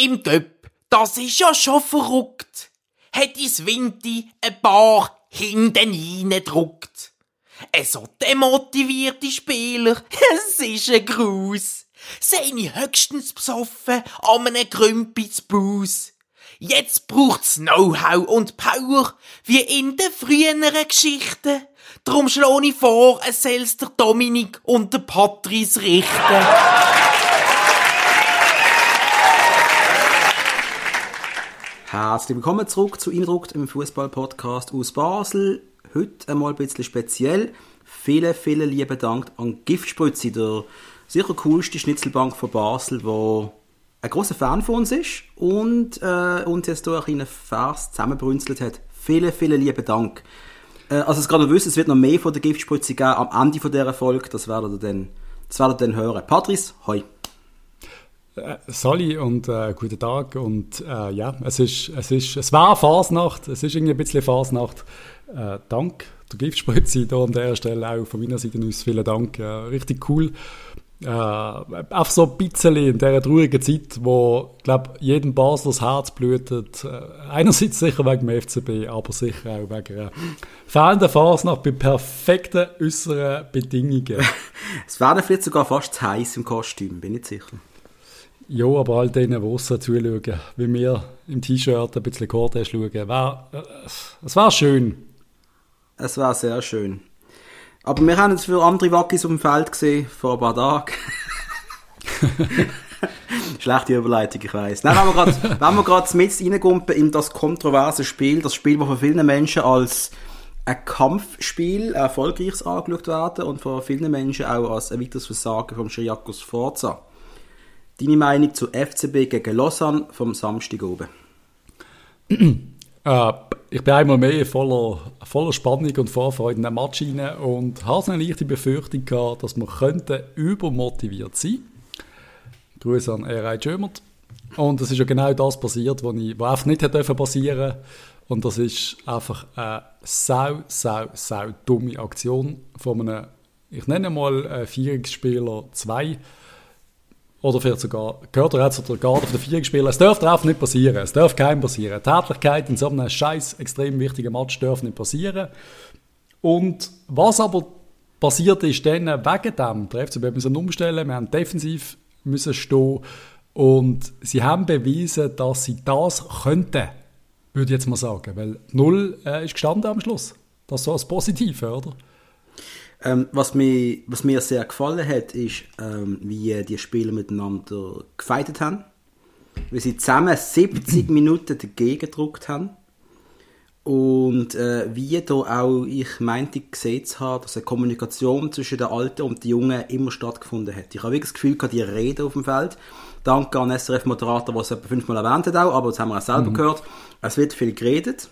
im Göpp, das ist ja schon verrückt. Hat is Winti ein paar hinten reingedruckt. Ein so demotivierte Spieler, es ist ein Gruß. Seine höchstens besoffen an einem Grümpis Bus. Jetzt braucht's Know-how und Power, wie in den früheren Geschichten. Drum schlage ich vor, es soll's der Dominik und der Patrice richten. Herzlich willkommen zurück zu Indruckt im Fußball-Podcast aus Basel. Heute einmal ein bisschen speziell. Vielen, vielen lieben Dank an Giftspritze, der sicher coolste Schnitzelbank von Basel, wo ein großer Fan von uns ist und äh, uns jetzt hier einen Vers zusammenbrünzelt hat. Vielen, vielen lieben Dank. Äh, also, es gerade wissen, es wird noch mehr von der Giftspritze geben am Ende dieser Folge. Das werdet ihr dann, das werdet ihr dann hören. Patrice, hoi. Äh, und äh, guten Tag und äh, ja, es ist, es ist, es war Fasnacht, es ist irgendwie ein bisschen Fasnacht. Äh, dank der Giftspritze hier an der Stelle auch von meiner Seite aus vielen Dank, äh, richtig cool. Äh, einfach so ein bisschen in dieser traurigen Zeit, wo, ich jedem Basler das Herz blutet. Äh, einerseits sicher wegen dem FCB, aber sicher auch wegen einer fehlenden Fasnacht bei perfekten äußeren Bedingungen. es werden vielleicht sogar fast zu heiß im Kostüm, bin ich sicher. Ja, aber all denen, die aussen zuschauen, wie wir im T-Shirt ein bisschen Cortez schauen, wär, äh, es wäre schön. Es war sehr schön. Aber wir haben jetzt für andere Wackis auf dem Feld gesehen, vor ein paar Tagen. Schlechte Überleitung, ich weiss. Nein, wenn wir gerade, mit reingumpen in das kontroverse Spiel, das Spiel, das von vielen Menschen als ein Kampfspiel, ein erfolgreiches angeschaut werden und von vielen Menschen auch als ein weiteres Versagen vom Schiriakos Forza. Deine Meinung zu FCB gegen Lausanne vom Samstag oben? äh, ich bin einmal mehr voller, voller Spannung und Vorfreude in den Match rein und habe eine leichte Befürchtung gehabt, dass wir könnten übermotiviert sein Grüße an R.I. Jömert. Und es ist ja genau das passiert, was, ich, was einfach nicht hätte passieren Und das ist einfach eine sau, sau, sau dumme Aktion von einem, ich nenne mal einen Vierungsspieler 2, oder vielleicht sogar, gehört er jetzt zu der Garde der vier gespielt. Es darf drauf nicht passieren. Es darf keinem passieren. Tätlichkeit in so einem scheiß extrem wichtigen Match darf nicht passieren. Und was aber passiert ist dann wegen dem, der FCB müssen umstellen, wir haben defensiv müssen stehen und sie haben bewiesen, dass sie das könnten, würde ich jetzt mal sagen, weil Null äh, ist gestanden am Schluss. Das ist so als Positive, oder? Ähm, was, mir, was mir sehr gefallen hat, ist, ähm, wie die Spieler miteinander gefeitet haben. Wie sie zusammen 70 Minuten dagegen gedruckt haben. Und äh, wie da auch, ich meinte, gesehen zu haben, dass eine Kommunikation zwischen den Alten und den Jungen immer stattgefunden hat. Ich habe wirklich das Gefühl, die Rede auf dem Feld. Danke an SRF-Moderator, der es etwa fünfmal erwähnt hat, auch, aber das haben wir auch selber mhm. gehört. Es wird viel geredet.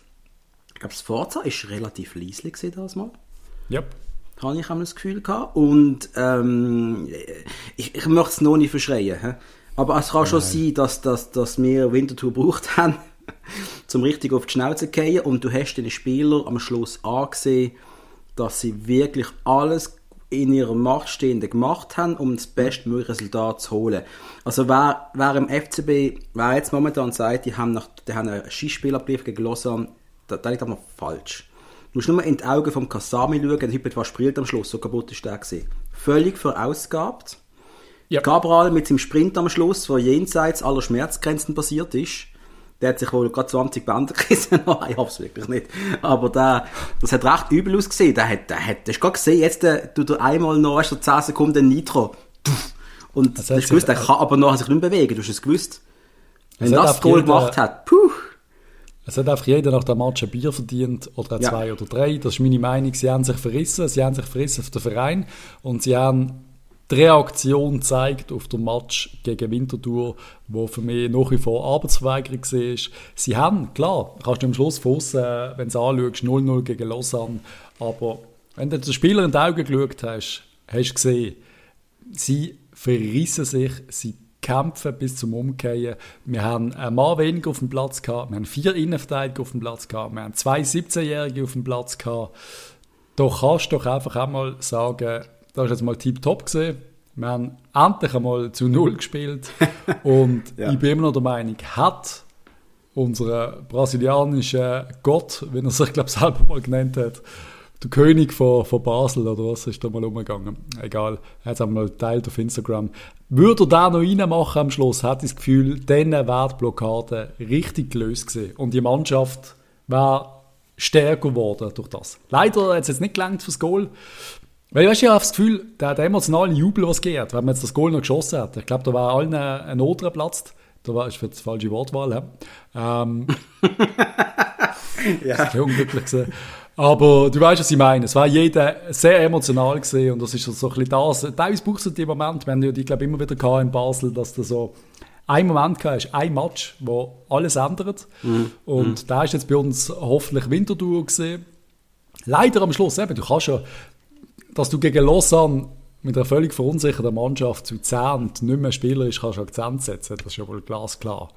Ich glaube, das Forza war relativ leislich das mal. Yep habe ich das Gefühl gehabt. Und ähm, ich, ich möchte es noch nicht verschreien. He? Aber es kann Nein. schon sein, dass, dass, dass wir Winterthur gebraucht haben, zum richtig auf die Schnauze zu gehen. Und du hast den Spieler am Schluss angesehen, dass sie wirklich alles in ihrer Macht Stehende gemacht haben, um das bestmögliche Resultat zu holen. Also wer, wer im FCB, wer jetzt momentan sagt, die haben, nach, die haben einen Schießspielerbrief gegen Lausanne, da, da liegt aber falsch. Du musst nur in die Augen vom Kasami schauen, der was spielt am Schluss, so kaputt ist der gewesen. Völlig verausgabt. Ja. Gabriel mit seinem Sprint am Schluss, wo jenseits aller Schmerzgrenzen passiert ist, der hat sich wohl gerade 20 Bänder gerissen. ich hoffe wirklich nicht. Aber der, das hat recht übel ausgesehen. Der hat, der hat, hast du gerade gesehen, jetzt äh, tut er einmal noch, weißt du, 10 Sekunden Nitro. Und das du hast gewusst, der kann aber noch sich nicht bewegen. Du hast es gewusst. Wenn das, das Goal gemacht hat, puh. Es hat einfach jeder nach dem Match ein Bier verdient oder ja. zwei oder drei. Das ist meine Meinung. Sie haben sich verrissen. Sie haben sich verrissen auf den Verein und sie haben die Reaktion gezeigt auf den Match gegen Winterthur, wo für mich nach wie vor Arbeitsverweigerung war. Sie haben, klar, kannst du am Schluss fassen, wenn du anschaust, 0-0 gegen Lausanne, aber wenn du den Spieler in die Augen geschaut hast, hast du gesehen, sie verrissen sich, sie kämpfen bis zum Umkehren. Wir haben einen Mann weniger auf dem Platz gehabt, wir haben vier Innenverteidiger auf dem Platz gehabt, wir haben zwei 17-Jährige auf dem Platz gehabt. Da kannst du doch einfach einmal sagen, das ist jetzt mal tiptop gesehen. Wir haben endlich einmal zu Null gespielt. Und Ja. ich bin immer noch der Meinung, hat unser brasilianischer Gott, wie er sich, glaube ich, selber mal genannt hat, der König von, von Basel oder was ist da mal umgegangen? Egal, er hat es einmal geteilt auf Instagram. Würde er da noch reinmachen am Schluss, hat ich das Gefühl, dann wäre die Blockade richtig gelöst gewesen. Und die Mannschaft wäre stärker geworden durch das. Leider hat es jetzt nicht gelangt fürs Goal. Weil ich, weißt, ich habe das Gefühl, der, der emotionale Jubel, was geht, wenn man jetzt das Goal noch geschossen hat. Ich glaube, da war allen ein, ein Not geplatzt. Da war ist für die falsche Wortwahl. Ja. Ähm, Ja. das ist unglücklich gewesen. Aber du weißt, was ich meine. Es war jeder sehr emotional gesehen und das ist so ein bisschen das. Teilweise brauchst du den Moment, wenn du die, glaube immer wieder gehabt in Basel, dass du so einen Moment gehabt hast, ein Match, wo alles ändert. Und da ist jetzt bei uns hoffentlich Winterduo gesehen. Leider am Schluss eben, du kannst ja, dass du gegen Lausanne mit einer völlig verunsicherten Mannschaft zu 10 und nicht mehr spielerisch kannst du Akzent setzen, das ist ja wohl glasklar.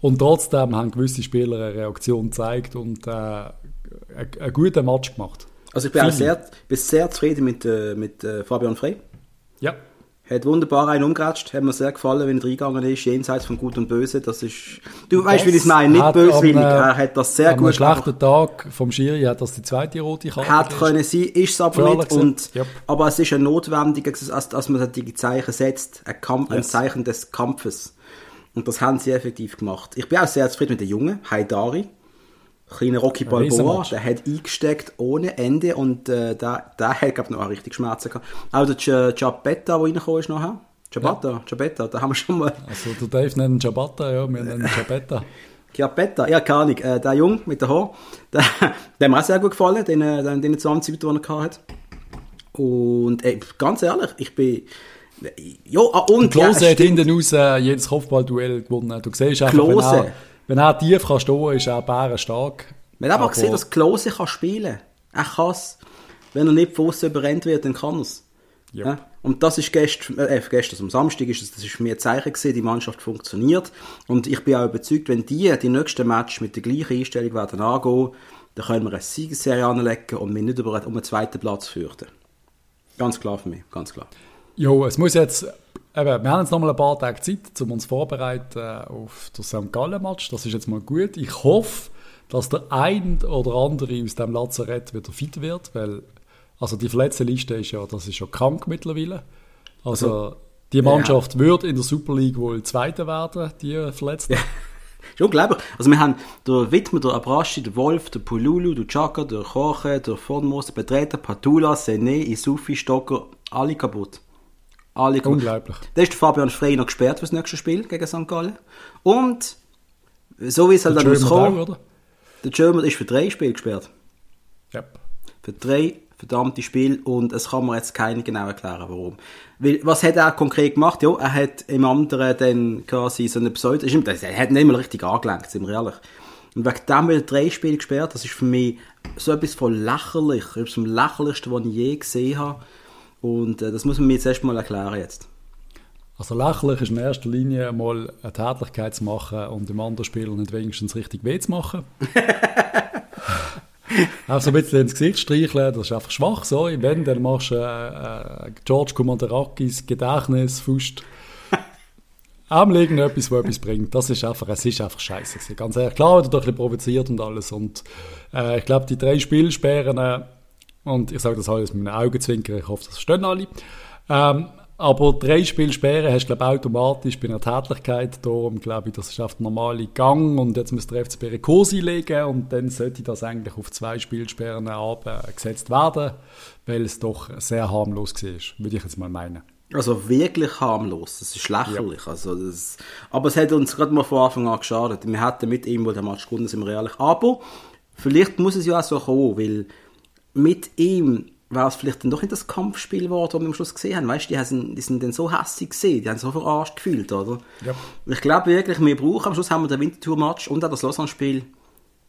Und trotzdem haben gewisse Spieler eine Reaktion gezeigt und äh, einen guten Match gemacht. Also ich bin sehr, bin sehr zufrieden mit, äh, mit äh, Fabian Frey. Ja. Hat wunderbar einen umgeratscht, hat mir sehr gefallen, wenn er reingegangen ist, jenseits von Gut und Böse. Das ist, du weißt, wie ich es meine, nicht böswillig. am, äh, er hat das sehr gut einem schlechten Tag vom Schiri hat das die zweite rote Karte gegeben. können sein, ist es aber nicht. Und, Ja. Aber es ist ein notwendiges, als, als man die Zeichen setzt, ein, Kampf, ein Yes. Zeichen des Kampfes. Und das haben sie effektiv gemacht. Ich bin auch sehr zufrieden mit den Jungen, Haidari. Kleiner Rocky Balboa, der hat eingesteckt ohne Ende und äh, der, der hat, glaube ich, noch richtig Schmerzen gehabt. Auch der Ciabetta, der reingekommen ist nachher. Ciabatta, Ciabetta, da haben wir schon mal. Also der Dave nennt Ciabatta, ja, wir nennen ihn Ciabetta. Ciabetta, ja, keine Ahnung. Äh, der Jung mit den Haar, der, der hat mir auch sehr gut gefallen, den, äh, den, den 20 Minuten, die er gehabt hat. Und ey, ganz ehrlich, ich bin. Ja, ah, und. Klose ja, hat hinten raus äh, jedes Kopfballduell gewonnen. Du siehst einfach, Klose. Wenn er tief kann stehen, ist er bärenstark. Man hat aber Aber- gesehen, dass Klose kann spielen. Er kann es. Wenn er nicht von außen überrennt wird, dann kann er es. Ja. Ja? Und das ist gestern, äh, gestern am Samstag, ist, es- das ist mich ein Zeichen gewesen, die Mannschaft funktioniert. Und ich bin auch überzeugt, wenn die die nächsten Match mit der gleichen Einstellung werden angehen, dann können wir eine Siegesserie anlegen und wir nicht über, um einen zweiten Platz fürchten. Ganz klar für mich, ganz klar. Jo, es muss jetzt, eben, wir haben jetzt noch mal ein paar Tage Zeit, um uns vorzubereiten äh, auf das St. Gallen-Match. Das ist jetzt mal gut. Ich hoffe, dass der ein oder andere aus dem Lazarett wieder fit wird, weil also die Verletztenliste ist ja, das ist ja krank mittlerweile. Also, die Mannschaft wird in der Super League wohl Zweite werden, die Verletzten. Ist unglaublich. Also wir haben der Wittmer, der Abraschi, der Wolf, der Pululu, der Chaka, der Koche, der Vonmos, der Betreter, Patula, Sene, Isufi, Stocker, alle kaputt. Alle kaputt. Unglaublich. Da ist Fabian Frey noch gesperrt fürs nächste Spiel gegen St. Gallen. Und so wie es halt Der dann oder? der German ist für drei Spiele gesperrt. Yep. Für drei verdammte Spiele und es kann mir jetzt keiner genau erklären, warum. Weil, was hat er konkret gemacht? Ja, er hat im anderen dann quasi so eine Pseudo... Er hat nicht mal richtig angelenkt, sind wir ehrlich. Und wegen dem wird drei Spiele gesperrt. Das ist für mich so etwas von lächerlich. Das ist das lächerlichste, was ich je gesehen habe. Und äh, das muss man mir jetzt erstmal erklären jetzt. Also lächerlich ist in erster Linie mal eine Tätigkeit zu machen und dem anderen Spieler nicht wenigstens richtig weh zu machen. Auch so ein bisschen ins Gesicht streicheln, das ist einfach schwach so. Wenn, dann machst du äh, äh, George Commanderakis Gedächtnis, Faust. Am legen etwas, was etwas bringt. Das ist einfach, es ist einfach scheiße. Ganz ehrlich. Klar, wird er doch ein bisschen provoziert und alles. Und äh, ich glaube, die drei Spielsperren, äh, und ich sage das alles mit einem Augenzwinkern, ich hoffe, das verstehen alle. Ähm, aber drei Spielsperren hast du, automatisch bei einer Tätlichkeit. Darum glaube ich, das ist auf der normale Gang und jetzt muss der FCB einen Kurs einlegen und dann sollte das eigentlich auf zwei Spielsperren abgesetzt werden, weil es doch sehr harmlos war, würde ich jetzt mal meinen. Also wirklich harmlos. Das ist lächerlich. Also das, aber es hat uns gerade mal von Anfang an geschadet. Wir hätten mit ihm wohl den Match gewonnen, sind wir ehrlich. Aber vielleicht muss es ja auch so kommen, weil mit ihm wäre es vielleicht dann doch nicht das Kampfspiel geworden, das wir am Schluss gesehen haben. Weißt du, die, haben- die sind dann so hässlich gesehen, die haben so verarscht gefühlt, oder? Ja. Ich glaube wirklich, wir brauchen, am Schluss haben wir den Wintertour-Match und auch das Lausanne-Spiel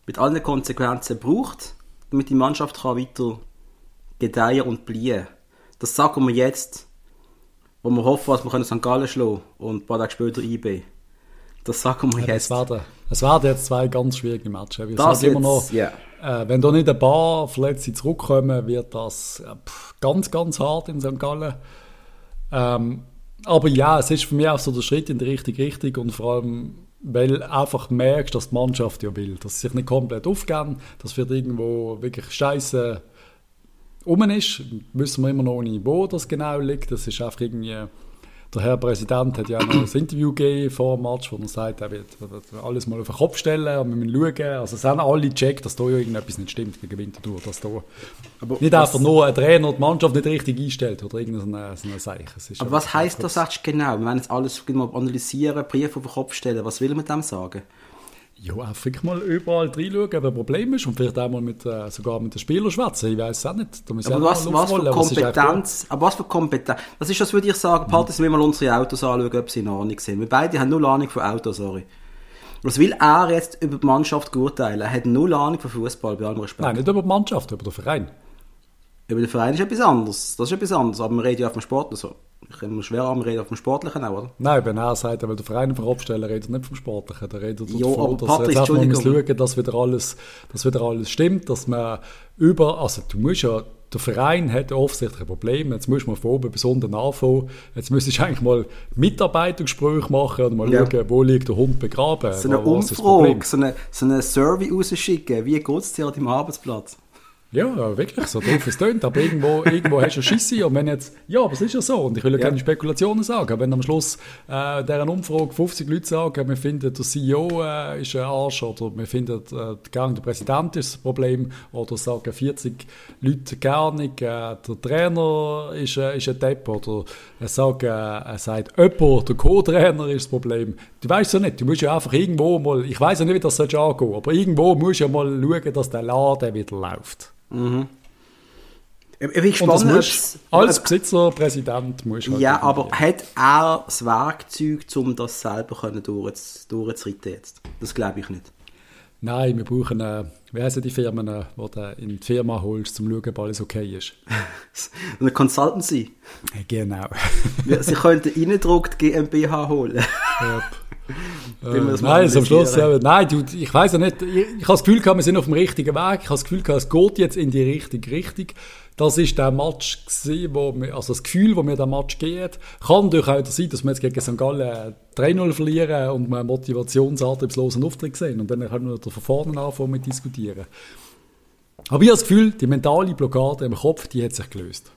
mit allen Konsequenzen gebraucht, damit die Mannschaft kann weiter gedeihen und blühen. Das sagen wir jetzt, wo wir hoffen, dass wir können St. Gallen schlagen und ein paar Tage später IB. Das sagen wir Es jetzt. werden, es werden jetzt zwei ganz schwierige Matches. Das sage immer noch, jetzt, ja. Äh, wenn da nicht ein paar Verletzte zurückkommen, wird das äh, ganz, ganz hart in St. Gallen. Ähm, aber ja, es ist für mich auch so der Schritt in die richtige Richtung und vor allem, weil einfach merkst, dass die Mannschaft ja will, dass sie sich nicht komplett aufgeben, dass wird irgendwo wirklich scheiße um ist, wissen wir immer noch nicht, wo das genau liegt. Das ist einfach irgendwie der Herr Präsident hat ja noch ein Interview gegeben vor dem Match, wo er sagt, er wird alles mal auf den Kopf stellen und wir müssen schauen. Also es haben alle gecheckt, dass da ja irgendetwas nicht stimmt gegen Winterthur. Dass da aber nicht einfach nur ein Trainer die Mannschaft nicht richtig einstellt oder irgendeine so eine Sache. Aber was heisst das jetzt genau? Wir werden jetzt alles analysieren, Briefe auf den Kopf stellen. Was will man dem sagen? Ja, einfach mal überall reinschauen, ob ein Problem ist und vielleicht auch mal mit, äh, sogar mit den Spielern schwätzen. Ich weiß es auch nicht. Aber was, was für Kompetenz, aber was für Kompetenz, was ist das, würde ich sagen, Part, dass wir mal unsere Autos anschauen, ob sie in Ahnung sind. Wir beide haben null Ahnung von Autos, sorry. Was will er jetzt über die Mannschaft urteilen? Er hat null Ahnung von Fußball, bei allem Respekt. Nein, nicht über die Mannschaft, über den Verein. Über den Verein ist etwas anderes. Das ist etwas anderes, aber wir reden ja auf dem Sport. Also, ich kann mir schwer an, reden auf dem Sportlichen auch, oder? Nein, wenn er sagt, er will den Verein vom Abstellen, redet nicht vom Sportlichen. Er redet jo, davon, dass Patrick, jetzt erstmal muss schauen, dass wieder, alles, dass wieder alles stimmt, dass man über, also du musst ja, der Verein hat offensichtlich ein Problem, jetzt musst du mal von oben bis unten anfangen, jetzt müsstest du eigentlich mal Mitarbeitergespräche machen und mal ja. schauen, wo liegt der Hund begraben. So eine Umfrage, so eine, so eine Survey rausschicken, wie geht es dir an deinem Arbeitsplatz? Ja, wirklich, so doof es tönt, aber irgendwo, irgendwo hast du Schisse und wenn jetzt, ja, aber es ist ja so und ich will ja, keine Spekulationen sagen, wenn am Schluss äh, dieser Umfrage 50 Leute sagen, wir finden, der CEO äh, ist ein Arsch oder wir finden, äh, der Gang der Präsident ist das Problem oder sagen 40 Leute gar nicht, äh, der Trainer ist, äh, ist ein Depp oder äh, sagen, äh, er sagt jemand, der Co-Trainer ist das Problem. Du weißt ja nicht, du musst ja einfach irgendwo mal, ich weiß ja nicht, wie das angehen soll, aber irgendwo musst du ja mal schauen, dass der Laden wieder läuft. Mhm. Ich bin gespannt, musst, als Besitzer, Präsident musst halt Ja, aber hat er das Werkzeug, um das selber durchzureiten jetzt? Das glaube ich nicht. Nein, wir brauchen, äh, wie heißen die Firmen, die du in die Firma holst, um zu schauen, ob alles okay ist? Eine Consultancy. Genau. Sie könnten Innendruck GmbH holen. Yep. Äh, nein, am Schluss, äh, nein, du, ich weiß ja nicht, ich, ich habe das Gefühl, wir sind auf dem richtigen Weg, ich habe das Gefühl, es geht jetzt in die richtige Richtung. Das ist der Match gewesen, wo wir, also das Gefühl, wo mir der Match geht. Kann durchaus sein, dass wir jetzt gegen St. Gallen 3-0 verlieren und wir einen motivationsantriebslosen Auftritt sehen und dann können wir von vorne anfangen mit diskutieren. Aber ich habe das Gefühl, die mentale Blockade im Kopf, die hat sich gelöst.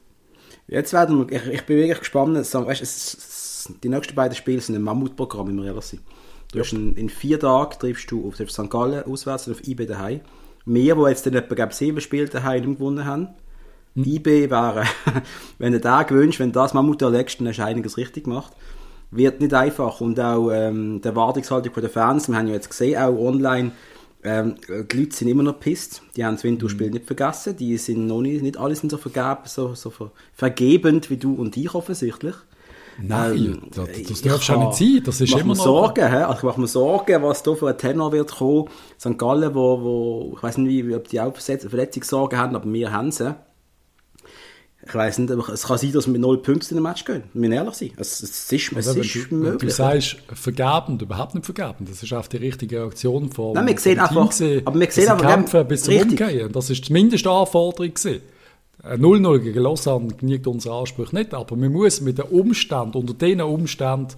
Jetzt werden wir, ich, ich bin wirklich gespannt, weißt, es, die nächsten beiden Spiele sind ein Mammutprogramm, wenn wir. Du ja. hast einen, in vier Tagen triffst du auf St. Gallen auswärts und auf IB daheim. Wir, die jetzt dann etwa sieben Spiele daheim gewonnen haben. IB wäre, wenn du da gewünscht, wenn du das Mammut erlegst, dann hast du einiges richtig gemacht. Wird nicht einfach. Und auch ähm, die Erwartungshaltung der Fans, wir haben ja jetzt gesehen, auch online, ähm, die Leute sind immer noch pisst. Die haben das Winterspiel mhm. nicht vergessen. Die sind noch nicht, nicht alle sind so, vergeb, so, so ver, vergebend wie du und ich offensichtlich. Nein, ähm, das, das darf schon nicht sein. Das ist immer noch... Sorgen, he? also ich mache mir Sorgen, was da für ein Tenor wird kommen. St. Gallen, wo, wo ich weiß nicht, wie, ob die auch Verletzungssorgen haben, aber wir haben sie. Ich weiß nicht, aber es kann sein, dass wir mit null Punkten in den Match gehen. Wir müssen ehrlich sein. Es, es ist, es also, ist du, möglich. Du sagst vergebend, überhaupt nicht vergebend. Das ist auch die richtige Reaktion von Nein, wir sehen einfach, gewesen, aber wir sehen einfach, kämpfen bis zum richtig. Umgehen. Das ist die Mindestanforderung gewesen. 0-0 gegen Lausanne genügt unser Anspruch nicht, aber man muss mit den Umständen, unter diesen Umständen,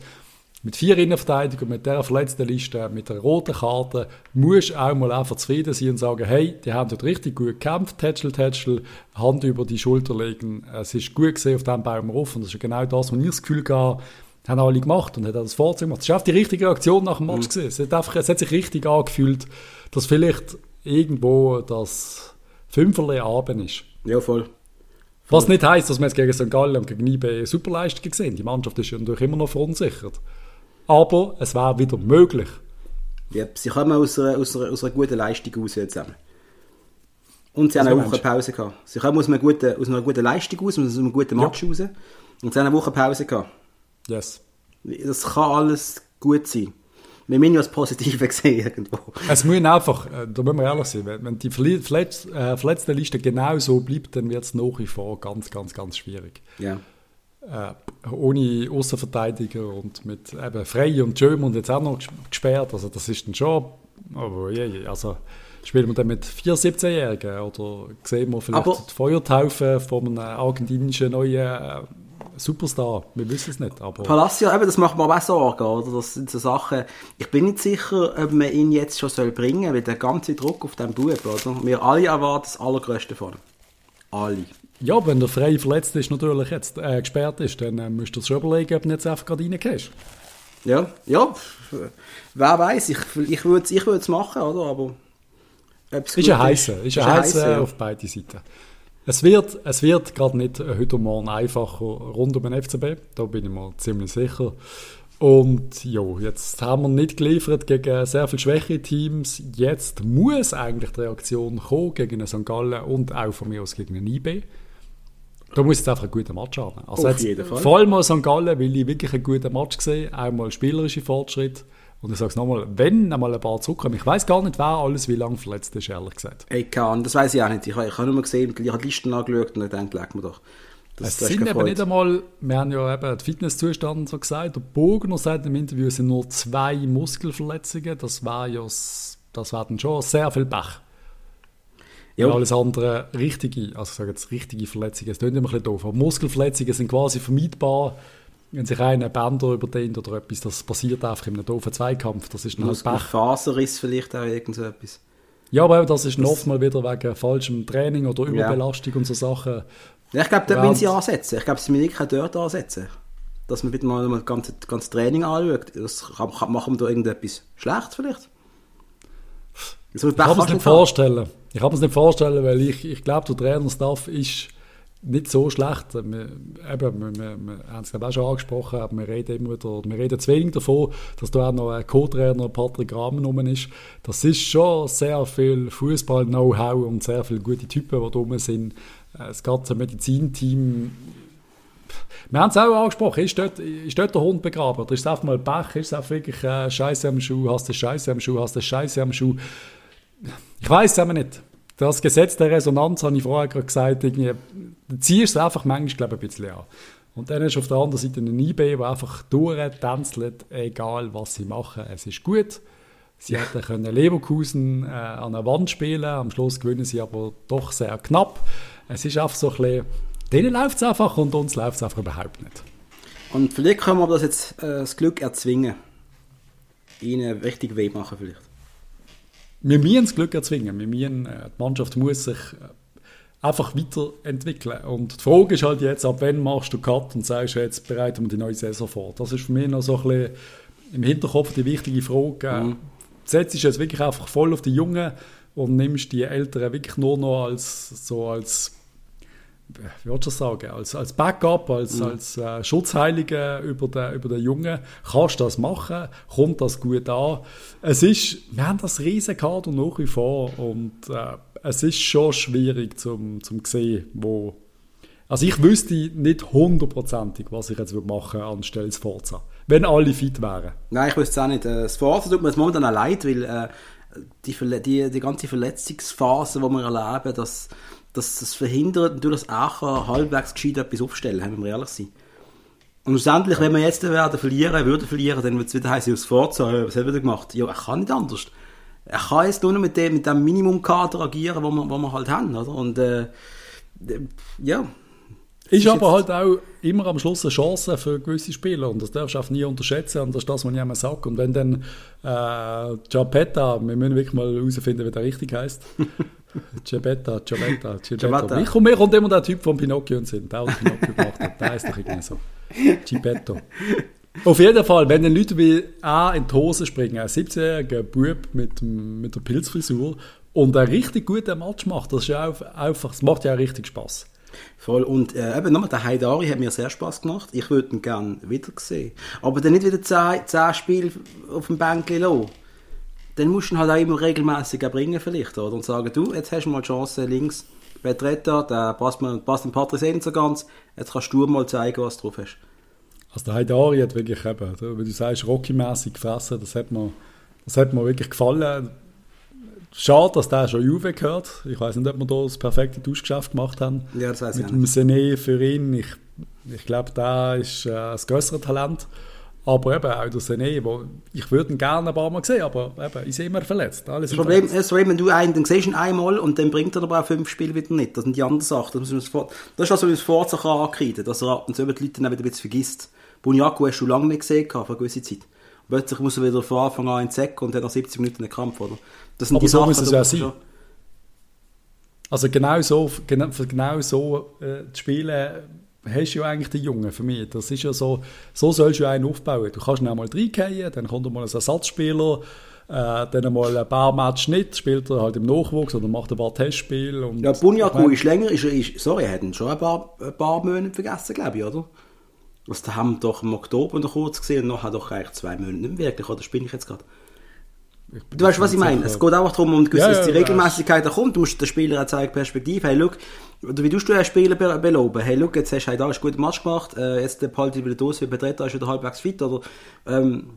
mit vier Innenverteidigern, mit dieser verletzten Liste, mit der roten Karte, muss auch mal einfach zufrieden sein und sagen, hey, die haben dort richtig gut gekämpft, Tätschel, Tätschel, Hand über die Schulter legen. Es ist gut gesehen auf diesem Baum rauf und das ist genau das, was ich das Gefühl hatte, haben alle gemacht und hat das Vorzug gemacht. Das ist auch die richtige Reaktion nach dem Match mhm. gesehen. Es hat, einfach, es hat sich richtig angefühlt, dass vielleicht irgendwo das Fünferle Abend ist. Ja, voll. Was nicht heisst, dass wir jetzt gegen St. Gallen und gegen IB Superleistungen sehen. Die Mannschaft ist ja natürlich immer noch verunsichert. Aber es wäre wieder möglich. Ja, sie kommen aus einer, aus einer, aus einer guten Leistung raus zusammen. Und sie haben eine Woche Pause gehabt. Sie kommen aus einer guten, aus einer guten Leistung aus, aus einem guten Match ja. raus. Und sie haben eine Woche Pause gehabt. Yes. Das kann alles gut sein wir müssen ja das Positive sehen irgendwo. Es muss einfach, äh, da müssen wir ehrlich sein, wenn die Verletz, äh, verletzte Liste genau so bleibt, dann wird es nach wie vor ganz, ganz, ganz schwierig. Ja. Äh, ohne Außenverteidiger und mit eben Frey und Jöm und jetzt auch noch gesperrt, also das ist dann schon, aber je, also spielen wir dann mit 4 17-Jährigen oder sehen wir vielleicht Aber die Feuertaufe von einem argentinischen neuen äh, Superstar. Wir wissen es nicht. Aber Palacio, eben, das macht mir aber auch Sorgen, oder? Das sind so Sachen, ich bin nicht sicher, ob man ihn jetzt schon soll bringen soll, weil der ganze Druck auf den Bub, oder? Wir alle erwarten das Allergrößte von ihm. Alle. ja, wenn der frei verletzt ist, natürlich jetzt äh, gesperrt ist, dann äh, müsst ihr schon überlegen, ob du jetzt einfach gerade reingehst. Ja, ja, wer weiß, ich, ich würde es ich würd's machen, oder? Aber Ist ein heißer, ist ein heißer auf beide Seiten. Es wird, es wird gerade nicht heute und morgen einfacher rund um den FCB, da bin ich mir ziemlich sicher. Und ja, jetzt haben wir nicht geliefert gegen sehr viele schwächere Teams. Jetzt muss eigentlich die Reaktion kommen gegen einen St. Gallen und auch von mir aus gegen einen IB. Da muss jetzt einfach ein guter Match haben. Also Auf jetzt, jeden Fall. Vor allem an St. Gallen, weil ich wirklich einen guten Match gesehen einmal spielerische Fortschritt. Und ich sage es nochmal, wenn einmal ein paar zurückkommen, ich weiß gar nicht, wer alles wie lange verletzt ist, ehrlich gesagt. Ey, kann, das weiß ich auch nicht. Ich, habe- ich habe nur mal gesehen, ich habe die Listen angeschaut und gedacht, leg mir doch. Das, Es das sind eben nicht einmal, wir haben ja eben den Fitnesszustand so gesagt, der Bogner sagt im Interview, es sind nur zwei Muskelverletzungen, das war ja, das war dann schon sehr viel Pech. Ja. Und alles andere richtige, also ich sage jetzt richtige Verletzungen, das klingt immer ein bisschen doof, aber Muskelverletzungen sind quasi vermeidbar, wenn sich einer Bänder überdehnt oder etwas, das passiert einfach in einem doofen Zweikampf, das ist dann halt Pech. Muskelfaserriss vielleicht auch irgend so etwas. Ja, aber das ist dann oft mal wieder wegen falschem Training oder Überbelastung und so Sachen. Ja, ich glaube, dort müssen sie ansetzen. Ich glaube, sie müssen wirklich dort ansetzen. Dass man wieder mal, das ganze, ganze Training anschaut. Das kann, kann, machen wir da irgendetwas schlecht vielleicht? So Ich kann mir das nicht vorstellen. Ich kann mir das nicht vorstellen, weil ich, ich glaube, der Trainerstaff ist nicht so schlecht. Wir, eben, wir, wir, wir haben es auch schon angesprochen, aber wir reden immer wieder, wir reden zu wenig davon, dass da auch noch ein Co-Trainer Patrick Rahmen rum ist. Das ist schon sehr viel Fußball-Know-how und sehr viele gute Typen, die da rum sind. Äh, Das ganze Medizinteam wir haben es auch angesprochen, ist dort, ist dort der Hund begraben? Oder ist es einfach mal Pech? Ist es einfach wirklich äh, Scheiße am Schuh? Hast du Scheiße am Schuh? Hast du Scheiße am Schuh? Ich weiß es eben nicht. Das Gesetz der Resonanz, habe ich vorher gerade gesagt, irgendwie, du es einfach manchmal, glaube ein bisschen an. Und dann ist auf der anderen Seite ein IB, der einfach durchtänzelt, egal was sie machen. Es ist gut. Sie hätten können Leverkusen äh, an der Wand spielen, am Schluss gewinnen sie aber doch sehr knapp. Es ist einfach so ein bisschen, denen läuft es einfach und uns läuft es einfach überhaupt nicht. Und vielleicht können wir das jetzt äh, das Glück erzwingen. Ihnen richtig weh machen vielleicht. Wir müssen das Glück erzwingen. Wir müssen, äh, die Mannschaft muss sich äh, einfach weiterentwickeln. Und die Frage ist halt jetzt, ab wann machst du Cut und sagst, jetzt bereiten wir die neue Saison vor. Das ist für mich noch so ein bisschen im Hinterkopf die wichtige Frage. Äh, Setzt dich jetzt wirklich einfach voll auf die Jungen und nimmst die Älteren wirklich nur noch als, so als wie würdest du das sagen, als, als Backup, als, als äh, Schutzheilige über den, über den Jungen, kannst du das machen, kommt das gut an. Es ist, wir haben das riesen Kader nach wie vor und äh, es ist schon schwierig zum, zum sehen, wo also ich wüsste nicht hundertprozentig, was ich jetzt würde machen anstelle des Forza, wenn alle fit wären. Nein, ich wüsste es auch nicht. Äh, Das Forza tut mir jetzt momentan auch leid, weil äh, die, die, die ganze Verletzungsphase, die wir erleben, das, das, das verhindert natürlich, dass auch halbwegs gescheit etwas aufstellen, wenn wir ehrlich sind. Und schlussendlich, wenn wir jetzt werden verlieren, würden verlieren, dann wird es wieder heißen, aus Forza, was hat er gemacht? Ja, er kann nicht anders. Er kann jetzt nur noch mit dem, mit dem Minimumkader agieren, wo wir, wo wir halt haben, oder? Und, äh, ja. Ist ist aber halt auch immer am Schluss eine Chance für gewisse Spieler und das darfst du auch nie unterschätzen und das ist das, was ich immer sage. Und wenn dann äh, Giappetta, wir müssen wirklich mal herausfinden, wie der richtig heißt. Giappetta, Giappetta. Giappetta. Mir kommt, mir kommt immer der Typ von Pinocchio in den Sinn, der, der Pinocchio gemacht hat. Der heißt doch irgendwie so. Giappetto. Auf jeden Fall, wenn dann Leute wie A in die Hose springen, ein 17-jähriger Bub mit, mit der Pilzfrisur und einen richtig guten Match macht, das ist ja auch einfach, das macht ja auch richtig Spaß. Voll. Und äh, eben nochmal, der Haidari hat mir sehr Spaß gemacht. Ich würde ihn gerne wieder sehen. Aber dann nicht wieder 10, 10 Spiele auf dem Bänkchen lassen. Dann musst du ihn halt auch immer regelmäßig bringen vielleicht, oder? Und sagen, du, jetzt hast du mal die Chance links, Betretta, der passt, mir, passt dem Patrice eh so ganz, jetzt kannst du mal zeigen, was du drauf hast. Also der Haidari hat wirklich eben, wie du sagst, Rocky-mässig gefressen, das hat, mir, das hat mir wirklich gefallen. Schade, dass der schon Juve gehört. Ich weiß nicht, ob wir da das perfekte Tauschgeschäft gemacht haben. Ja, das weiß ich Mit dem. Sené für ihn. Ich, ich glaube, der ist äh, das größere Talent. Aber eben auch der Sané, wo ich würde ihn gerne ein paar Mal sehen, aber eben, ich sehe immer verletzt. Alles Das Problem, das Problem, wenn du einen, dann siehst ihn einmal und dann bringt er aber auch fünf Spiele wieder nicht. Das sind die anderen Sachen. Das, das ist was, was wir Forza kann ankreiden, dass er ab und zu die Leute dann wieder ein bisschen vergisst. Bunyaku hast du lange nicht gesehen, für eine gewisse Zeit. Und plötzlich muss er wieder von Anfang an in den Sack und dann nach 70 Minuten einen Krampf, oder? Das sind Aber die so Sachen, muss es ja sein. schon- Also genau so, genau, genau so äh, zu spielen, hast du ja eigentlich den Jungen für mich. Das ist ja so, so sollst du einen aufbauen. Du kannst ihn einmal reingehen, dann kommt mal ein Ersatzspieler, äh, dann mal ein paar Matches nicht, spielt er halt im Nachwuchs oder macht ein paar Testspiele. Und Ja, Bunyaku ist länger, ist, ist, sorry, er hat ihn schon ein paar, ein paar Monate vergessen, glaube ich, oder? Also, da haben wir doch im Oktober noch kurz gesehen und nachher doch eigentlich zwei Monate nicht wirklich, oder spinne ich jetzt gerade? Du weißt, was ich meine? Es geht auch darum, um gewisse, Ja, dass die ja, Regelmäßigkeit da kommt. Du musst den Spieler auch zeigen, Perspektive. Hey, look, oder wie tust du einen Spieler be beloben? Hey, look, jetzt hast du da einen guten Match gemacht, äh, jetzt behalte ich wieder durch, wie Betreten ist wieder halbwegs fit, oder, ähm,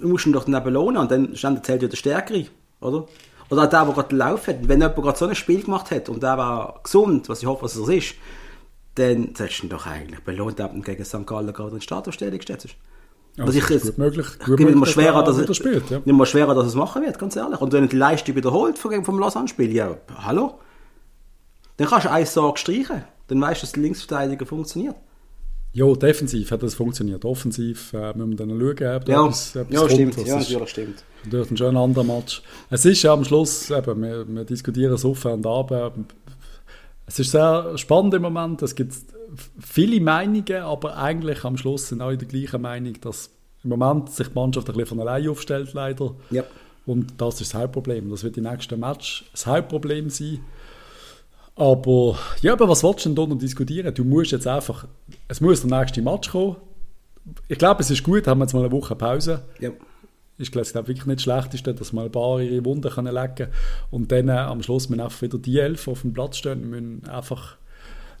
du musst ihn doch dann belohnen und dann dann zählt ja der Stärkere, oder? Oder auch der, der gerade den Lauf hat. Wenn jemand gerade so ein Spiel gemacht hat und der war gesund, was ich hoffe, dass er es ist, dann solltest du ihn doch eigentlich belohnt, wenn du gegen St. Gallen gerade in die Startaufstellung gestellt hast. Was das ich ist jetzt, gut möglich. ich Gut gebe mir schwerer, dass dass spielt, ja. mir schwerer, dass es machen wird, ganz ehrlich. Und wenn er die Leistung wiederholt vom, vom Lausanne-Spiel, ja, hallo? Dann kannst du eine Sorge streichen. Dann weißt du, dass der Linksverteidiger funktioniert. Ja, defensiv hat das funktioniert. Offensiv äh, müssen wir dann schauen, ob da Ja, etwas, etwas ja kommt. stimmt. Das Ja, ist natürlich stimmt. natürlich ein schon ein anderer Match. Es ist ja am Schluss, eben, wir, wir diskutieren es auf und ab. äh, Es ist sehr spannend im Moment. Es gibt viele Meinungen, aber eigentlich am Schluss sind alle der gleichen Meinung, dass im Moment sich die Mannschaft ein bisschen von allein aufstellt, leider. Ja. Und das ist das Hauptproblem. Das wird im nächsten Match das Hauptproblem sein. Aber, ja, aber was willst du denn da noch diskutieren? Du musst jetzt einfach, es muss der nächste Match kommen. Ich glaube, es ist gut, haben wir jetzt mal eine Woche Pause. Ja. Ist, glaube ich, wirklich nicht das Schlechteste, dass mal ein paar ihre Wunden können lecken Und dann äh, am Schluss müssen einfach wieder die elf auf dem Platz stehen, müssen einfach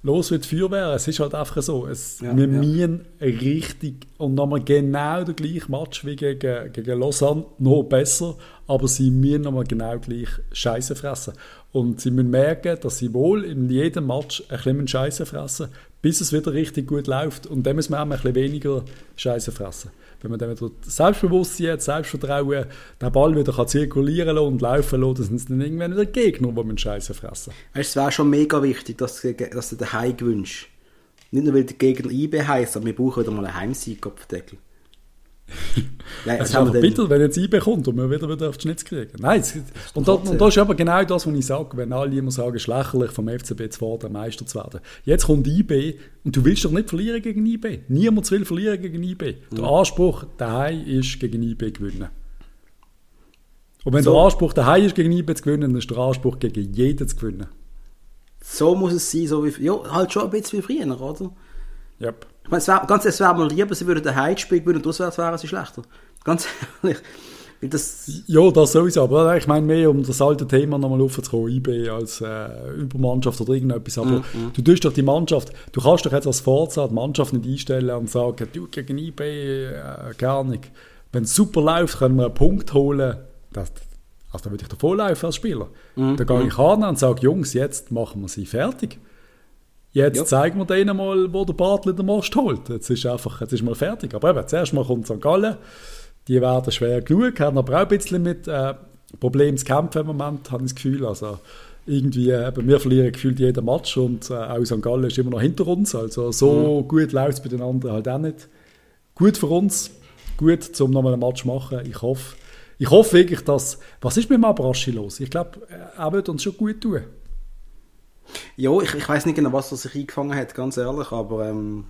los wie die Feuerwehr. Es ist halt einfach so. Es, Ja, wir ja. müssen richtig und nochmal genau der gleiche Match wie gegen, gegen Lausanne, noch besser, aber sie müssen nochmal genau gleich Scheiße fressen. Und sie müssen merken, dass sie wohl in jedem Match ein bisschen Scheiße fressen, bis es wieder richtig gut läuft. Und dann müssen wir auch ein bisschen weniger Scheiße fressen. Wenn man dann wieder Selbstbewusstsein hat, Selbstvertrauen, den Ball wieder kann zirkulieren und laufen lassen, dann sind es dann irgendwann wieder Gegner, die müssen Scheiße fressen. Weißt, es wäre schon mega wichtig, dass, dass du den Heim gewünscht. Nicht nur, weil der Gegner IB heisst, aber wir brauchen wieder mal einen Heimsieg, Kopfdeckel. Nein, Es dann- bitter, wenn jetzt einbekommt und wir wieder, wieder auf die Schnitz kriegen. Nein, es, und, da, und das ist aber genau das, was ich sage, wenn alle immer sagen, es ist lächerlich vom FCB zu fordern, Meister zu werden. Jetzt kommt IB und du willst doch nicht verlieren gegen IB. Niemand will verlieren gegen IB. Der Anspruch daheim ist, gegen IB gewinnen. Und wenn So. der Anspruch daheim ist, gegen IB zu gewinnen, dann ist der Anspruch, gegen jeden zu gewinnen. So muss es sein, so wie, ja, halt schon ein bisschen wie früher, oder? Yep. Ich meine, es wär, ganz es wäre mir lieber, sie würden den Heimspiel gewinnen und auswärts wären sie schlechter. Ganz ehrlich. Das, Ja, das sowieso. Aber ich meine mehr, um das alte Thema nochmal aufzukommen, IB als äh, Übermannschaft oder irgendetwas. Aber du tust doch die Mannschaft, du kannst doch jetzt als Forza die Mannschaft nicht einstellen und sagen, du gegen IB äh, gar nicht. Wenn es super läuft, können wir einen Punkt holen. Das, also da würde ich davon laufen als Spieler. Da gehe ich an und sage, Jungs, jetzt machen wir sie fertig. Jetzt Ja. zeigen wir denen mal, wo der Bartl den Most holt. Jetzt ist einfach, jetzt ist mal fertig. Aber eben, zuerst mal kommt St. Gallen. Die werden schwer genug, haben aber auch ein bisschen mit äh, Problemen zu kämpfen im Moment, habe ich das Gefühl. Also irgendwie, eben, wir verlieren gefühlt jeden Match und äh, auch St. Gallen ist immer noch hinter uns. Also so gut läuft es bei den anderen halt auch nicht. Gut für uns, gut, um nochmal ein Match zu machen. Ich hoffe, ich hoffe wirklich, dass... Was ist mit Mabraschi los? Ich glaube, er wird uns schon gut tun. Ja, ich, ich weiß nicht genau, was er sich eingefangen hat, ganz ehrlich, aber ähm,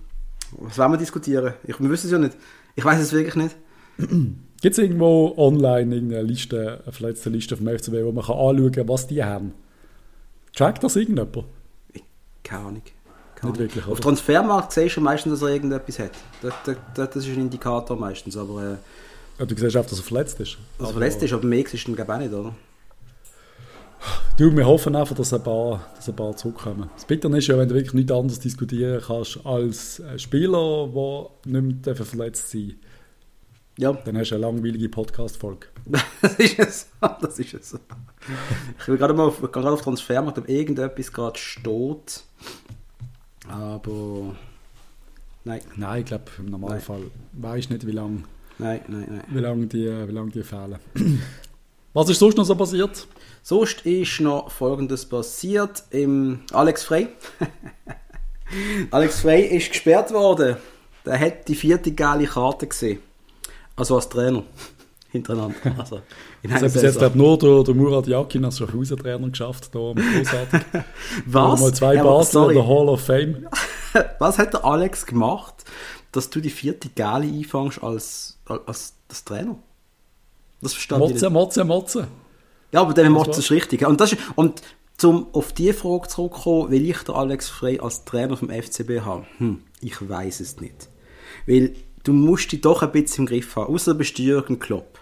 was wollen wir diskutieren? Ich, wir wissen es ja nicht. Ich weiß es wirklich nicht. Gibt es irgendwo online irgendeine Liste, eine verletzte Liste vom FCB, wo man kann anschauen kann, was die haben? Checkt das irgendjemand? Ich, keine Ahnung. Nicht Keine Ahnung. wirklich, Auf? Transfermarkt siehst du meistens, dass er irgendetwas hat. Das, das, das ist ein Indikator meistens, aber äh, Ja, du siehst einfach, dass er verletzt ist. dass er verletzt ist, aber mehr ist dann glaube ich auch nicht, oder? Du, wir hoffen einfach, dass ein paar, dass ein paar zurückkommen. Das Bittere ist ja, wenn du wirklich nichts anderes diskutieren kannst als Spieler, der nicht mehr verletzt sein Ja, dann hast du eine langweilige Podcast-Folge. das ist es. Das ist es. Ich will gerade mal auf, gerade auf Transfermarkt, ob irgendetwas gerade steht. Aber Nein, Nein, ich glaube, im Normalfall weiß nicht, wie lange nein, nein, nein. wie lang die, wie lang die fehlen. Was ist sonst noch so passiert? Sonst ist noch Folgendes passiert im Alex Frey. Alex Frey ist gesperrt worden. Der hat die vierte geile Karte gesehen. Also als Trainer. Hintereinander. Also in Das hat bis jetzt glaub, nur der, der Murat Yakin als Schaffhausen-Trainer geschafft. Da, großartig. Was? Mal zwei Ja, aber Basel in der Hall of Fame. Was hat der Alex gemacht, dass du die vierte Geile einfangst als, als, als Trainer? Das verstehe ich Motze, nicht. Motze, Motze. Ja, aber der Das Motz war- ist richtig. Und, das ist, und zum auf die Frage zurückkommen, will ich der Alex Frey als Trainer vom FCB haben? Hm, ich weiß es nicht. Weil du musst dich doch ein bisschen im Griff haben. Außer du bist Jürgen Klopp.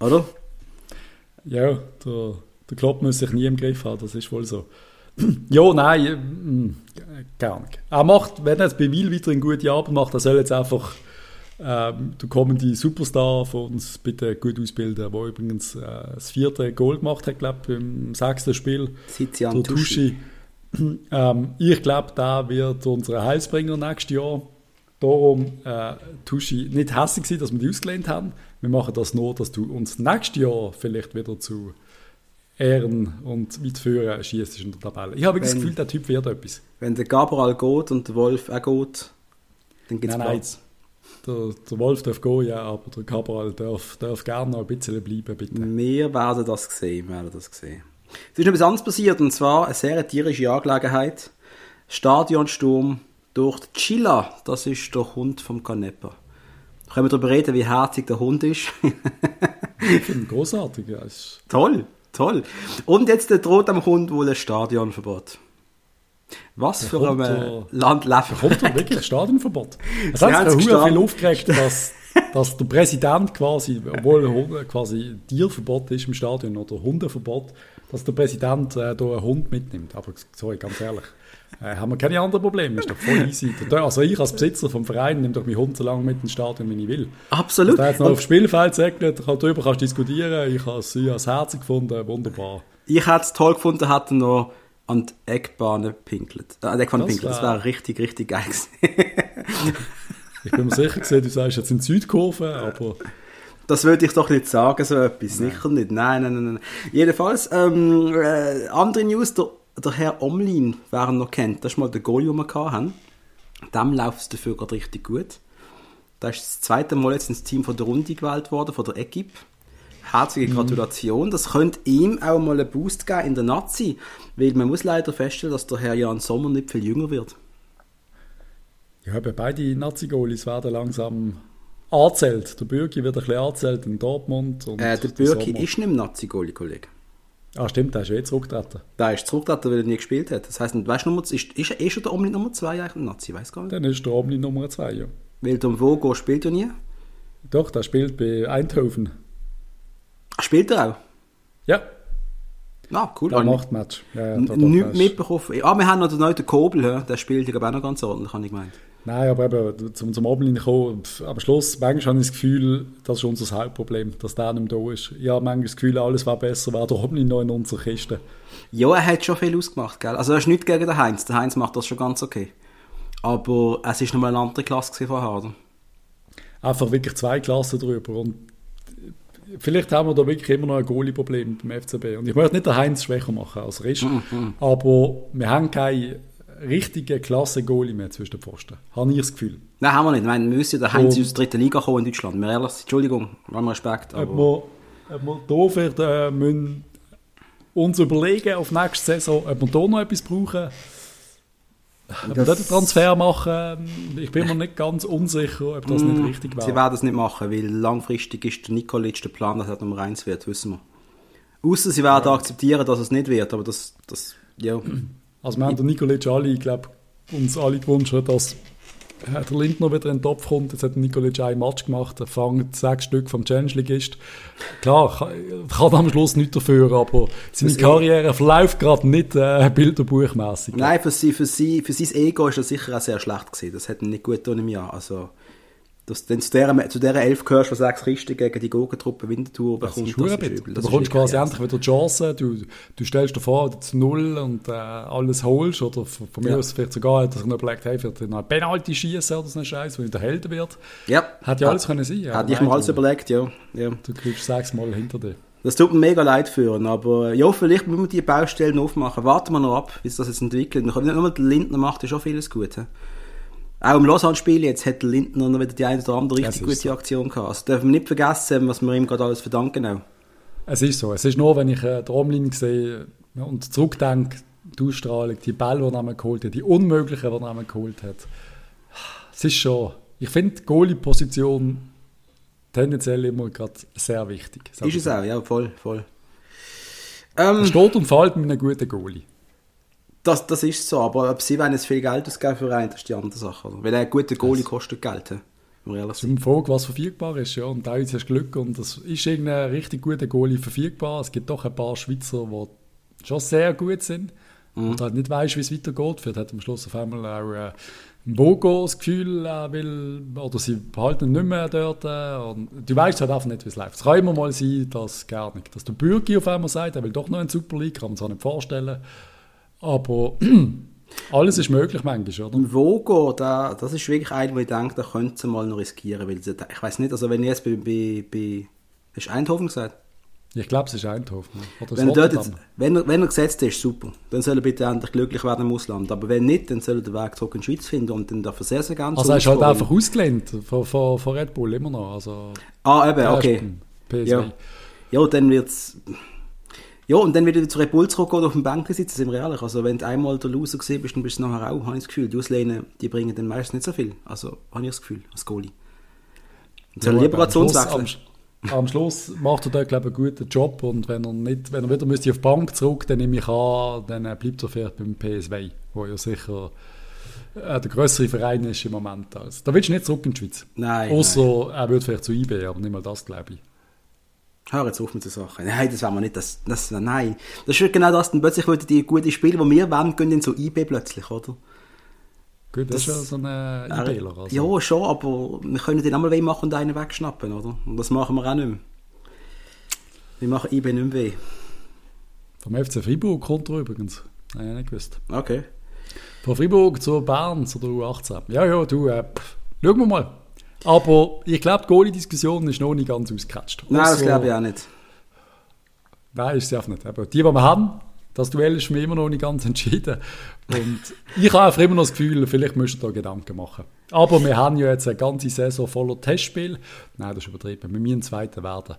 Oder? Ja, der, der Klopp muss sich nie im Griff haben, das ist wohl so. ja, nein, äh, mm, gar nicht. Er macht, wenn er jetzt bei Wil wieder eine gute Arbeit macht, er soll jetzt einfach ähm, der kommende Superstar von uns bitte gut ausbilden, der übrigens äh, das vierte Goal gemacht hat, glaube ich, im sechsten Spiel. Tizian Tuschi. Ähm, ich glaube, der wird unser Heilsbringer nächstes Jahr. Darum, äh, Tuschi, nicht hässlich sein, dass wir die ausgelehnt haben. Wir machen das nur, dass du uns nächstes Jahr vielleicht wieder zu Ehren und weit führen schießt in der Tabelle. Ich habe das Gefühl, der Typ wird etwas. Wenn der Gabriel geht und der Wolf auch geht, dann gibt es nein. Der, der Wolf darf gehen, ja, aber der Cabral darf, darf gerne noch ein bisschen bleiben, bitte. Wir werden das sehen, wir werden das sehen. Es ist noch etwas anderes passiert, und zwar eine sehr tierische Angelegenheit. Stadionsturm durch die Chilla, das ist der Hund vom Canepa. Können wir darüber reden, wie herzig der Hund ist? Ich finde ihn großartig. Ja. Toll, toll. Und jetzt droht am Hund wohl ein Stadionverbot. Was für ein der- Land leben Kommt da wirklich ein Stadionverbot? Es Sie hat sich viel gestanden. aufgeregt, dass, dass der Präsident quasi, obwohl Hunde- quasi Tierverbot ist im Stadion oder Hundeverbot, dass der Präsident äh, da einen Hund mitnimmt. Aber sorry, ganz ehrlich, äh, haben wir keine anderen Probleme. Ist doch voll easy. Also ich als Besitzer vom Verein nehme doch meinen Hund so lange mit ins Stadion, wie ich will. Absolut. Der jetzt noch aufs Spielfeld segnet, darüber kannst du diskutieren. Ich habe habe es herzig gefunden, wunderbar. ich hätte es toll gefunden, hätte noch an die Eckbahn pinkelt. Äh, an die Eckbahn Das pinkelt. Das wär- wäre richtig, richtig geil gewesen. Ich bin mir sicher gesehen, du sagst jetzt in Südkurve, aber Das würde ich doch nicht sagen, so etwas. Sicher nicht. Nein, nein, nein. nein. Jedenfalls, ähm, äh, andere News, der, der Herr Omlin, wer ihn noch kennt, das ist mal der Goal, den wir haben. Dem läuft es dafür gerade richtig gut. Da ist das zweite Mal jetzt ins Team von der Runde gewählt worden, von der Equipe. Herzliche Gratulation. Das könnte ihm auch mal einen Boost geben in der Nazi, weil man muss leider feststellen, dass der Herr Jan Sommer nicht viel jünger wird. Ja, eben beide Nazi-Goalies werden langsam angezählt. Der Bürgi wird ein bisschen angezählt in Dortmund. Und Äh, der Bürki ist nicht im Nazi-Goalie, Kollege. Ah, stimmt, der ist eh zurückgetreten. Der ist zurückgetreten, weil er nie gespielt hat. Das heisst, weißt du, Nummer, ist, ist, ist schon der Omlin Nummer 2 eigentlich ein Nazi? Weiß gar nicht. Dann ist der Omni Nummer 2, ja. Weil der Vogo spielt ja nie. Doch, der spielt bei Eindhoven. Spielt er auch? Ja, Ah, cool. der Habe ich macht Match. Ja, ja, Nichts mitbekommen. Ah, wir haben noch den neuen Kobel, der spielt ja glaube ich, auch noch ganz ordentlich, habe ich gemeint. Nein, aber eben, zum, zum Omni kommen, am Schluss, manchmal habe ich das Gefühl, das ist unser Hauptproblem, dass der nicht mehr da ist. Ich habe manchmal das Gefühl, alles wäre besser, wäre der Omni noch in unserer Kiste. Ja, er hat schon viel ausgemacht, gell? Also er ist nicht gegen den Heinz. Der Heinz macht das schon ganz okay. Aber es ist nochmal eine andere Klasse gewesen vorher, oder? einfach wirklich zwei Klassen drüber. Und vielleicht haben wir da wirklich immer noch ein Goalie-Problem beim FCB. Und ich möchte nicht den Heinz schwächer machen als Rest, aber wir haben keine richtige Klasse Goalie mehr zwischen den Pfosten. Habe ich das Gefühl. Nein, haben wir nicht. Ich meine, wir müssen ja der Heinz Und- aus der dritten Liga kommen in Deutschland. Wir ehrlich, Entschuldigung, haben Respekt. Ob Aber wir, ob wir da vielleicht äh, müssen uns überlegen auf nächste Saison, ob wir da noch etwas brauchen. Wir dort einen Transfer machen, ich bin mir nicht ganz unsicher, ob das nicht richtig Mm, sie wäre. werden es nicht machen, weil langfristig ist der Nikolic der Plan, dass er Nummer 1 wird, wissen wir. Außer sie werden akzeptieren, dass es nicht wird, aber das, das ja. Also wir haben den Nikolic alle, ich glaube, uns alle gewünscht, dass äh, der Lindner wieder in den Topf kommt. Jetzt hat Nikolic ein Match gemacht, er fängt sechs Stück vom Challenge Ligist. Klar, kann, kann am Schluss nichts dafür, aber seine Karriere verläuft gerade nicht äh, bilderbuchmässig. Nein, für, sie, für, sie, für sein Ego ist das sicher auch sehr schlecht gewesen. Das hat ihm nicht gut getan im Jahr. Also, Dass du zu dieser, zu dieser Elf gehörst, die sechs Kisten gegen die Gurkentruppe Winterthur Das bekommt. ist verdammt ist. Du Das ist bekommst quasi endlich wieder die Chance, du, du stellst dir vor, zu Null und äh, alles holst, oder von, von mir Ja. aus vielleicht sogar, dass er noch überlegt, hey, noch ein Penalty schießen oder so ein Scheiß, wo er der Held wird. Ja. Hat ja alles können sein. ja. Hätte ich mir alles überlegt, ja. ja. Du kriegst sechsmal hinter dir. Das tut mir mega leid für ihn, aber ja, vielleicht müssen wir die Baustellen aufmachen. Warten wir noch ab, wie sich das jetzt entwickelt. Nicht nur der Lindner macht ja schon vieles gut. he. Auch im Lausanne-Spiel jetzt hat Lindner noch wieder die eine oder andere richtig gute Aktion gehabt. Also dürfen wir nicht vergessen, was wir ihm gerade alles verdanken auch. Es ist so. Es ist nur, wenn ich äh, die Raumlinie sehe und zurückdenke, die Ausstrahlung, die Bälle, die er geholt hat, die unmöglichen, die er geholt hat. Es ist schon, ich finde die Goalie-Position tendenziell immer gerade sehr wichtig. Ist es so. auch, ja, voll, voll. Ähm, steht und fällt mit einem guten Goalie. Das, das ist so, aber ob sie wollen jetzt viel Geld ausgeben für einen, das ist die andere Sache. Oder? Weil ein guter Goalie kostet Geld, Es ist eine Frage, was verfügbar ist. Ja. Und teilweise hast du Glück und es ist irgendein richtig guter Goalie verfügbar. Es gibt doch ein paar Schweizer, die schon sehr gut sind und halt nicht weißt, wie es weitergeht. Vielleicht hat am Schluss auf einmal auch äh, ein Bogo das Gefühl, er will, oder sie behalten nicht mehr dort. Äh, und du weißt halt einfach nicht, wie es läuft. Es kann immer mal sein, dass gar nicht. Dass der Bürgi auf einmal sagt, er will doch noch in die Super League, kann man sich auch nicht vorstellen. Aber alles ist möglich manchmal, oder? Im Vogo, da, das ist wirklich einer, wo ich denke, da könnte sie mal noch riskieren. Weil sie, ich weiß nicht, also wenn ich jetzt bei, bei, bei hast du Eindhoven gesagt? Ich glaube, es ist Eindhoven. Oder Wenn er, jetzt, wenn, er, wenn er gesetzt ist, super. Dann soll er bitte endlich glücklich werden im Ausland. Aber wenn nicht, dann soll er den Weg zurück in die Schweiz finden und dann darf er sehr, sehr gerne Also er ist halt einfach ausgelehnt von, von, von Red Bull immer noch. Also, Ah, eben, ist okay. Ja. ja, dann wird's... Ja, und dann wieder zu Red Bull zurückgehen und auf dem Bänken sitzen, sind wir ehrlich. Also wenn du einmal der Loser gesehen bist, dann bist du nachher auch, habe ich das Gefühl. Die Auslehnen, die bringen dann meistens nicht so viel. Also habe ich das Gefühl, als Goalie. Und soll Ja, lieber aber am. Am, Schluss macht er dort, glaube ich, einen guten Job und wenn er, nicht, wenn er wieder müsste auf die Bank zurück, dann nehme ich an, dann bleibt er vielleicht beim PSV, wo ja sicher äh, der größere Verein ist im Moment. Also, da willst du nicht zurück in die Schweiz. Nein, Außer er würde vielleicht zu IB, aber nicht mal das, glaube ich. Hör jetzt auf mit der Sache. Nein, das wollen wir nicht. Das, das, nein. Das ist genau das. Dann plötzlich würden die guten Spiele, die wir wollen, gehen in so IB plötzlich, oder? Gut, das, Das- ist ja so ein Ja, IBler. Also. Ja, schon, aber wir können den einmal weh machen und einen wegschnappen, oder? Und das machen wir auch nicht mehr. Wir machen IB nicht mehr weh. Vom FC Freiburg kommt er übrigens. Nein, ich nicht gewusst. Okay. Von Freiburg zu Bern zu der U18. Ja, ja, du, äh, pff, schauen wir mal. Aber ich glaube, die Goalie-Diskussion ist noch nicht ganz ausgecatcht. Nein, das Ausser- glaube ich auch nicht. Nein, ist sie einfach nicht. Aber die, die wir haben, das Duell ist mich immer noch nicht ganz entschieden. Und ich habe einfach immer noch das Gefühl, vielleicht müssen wir da Gedanken machen. Aber wir haben ja jetzt eine ganze Saison voller Testspiel. Nein, das ist übertrieben. Wir müssen ein zweiter werden.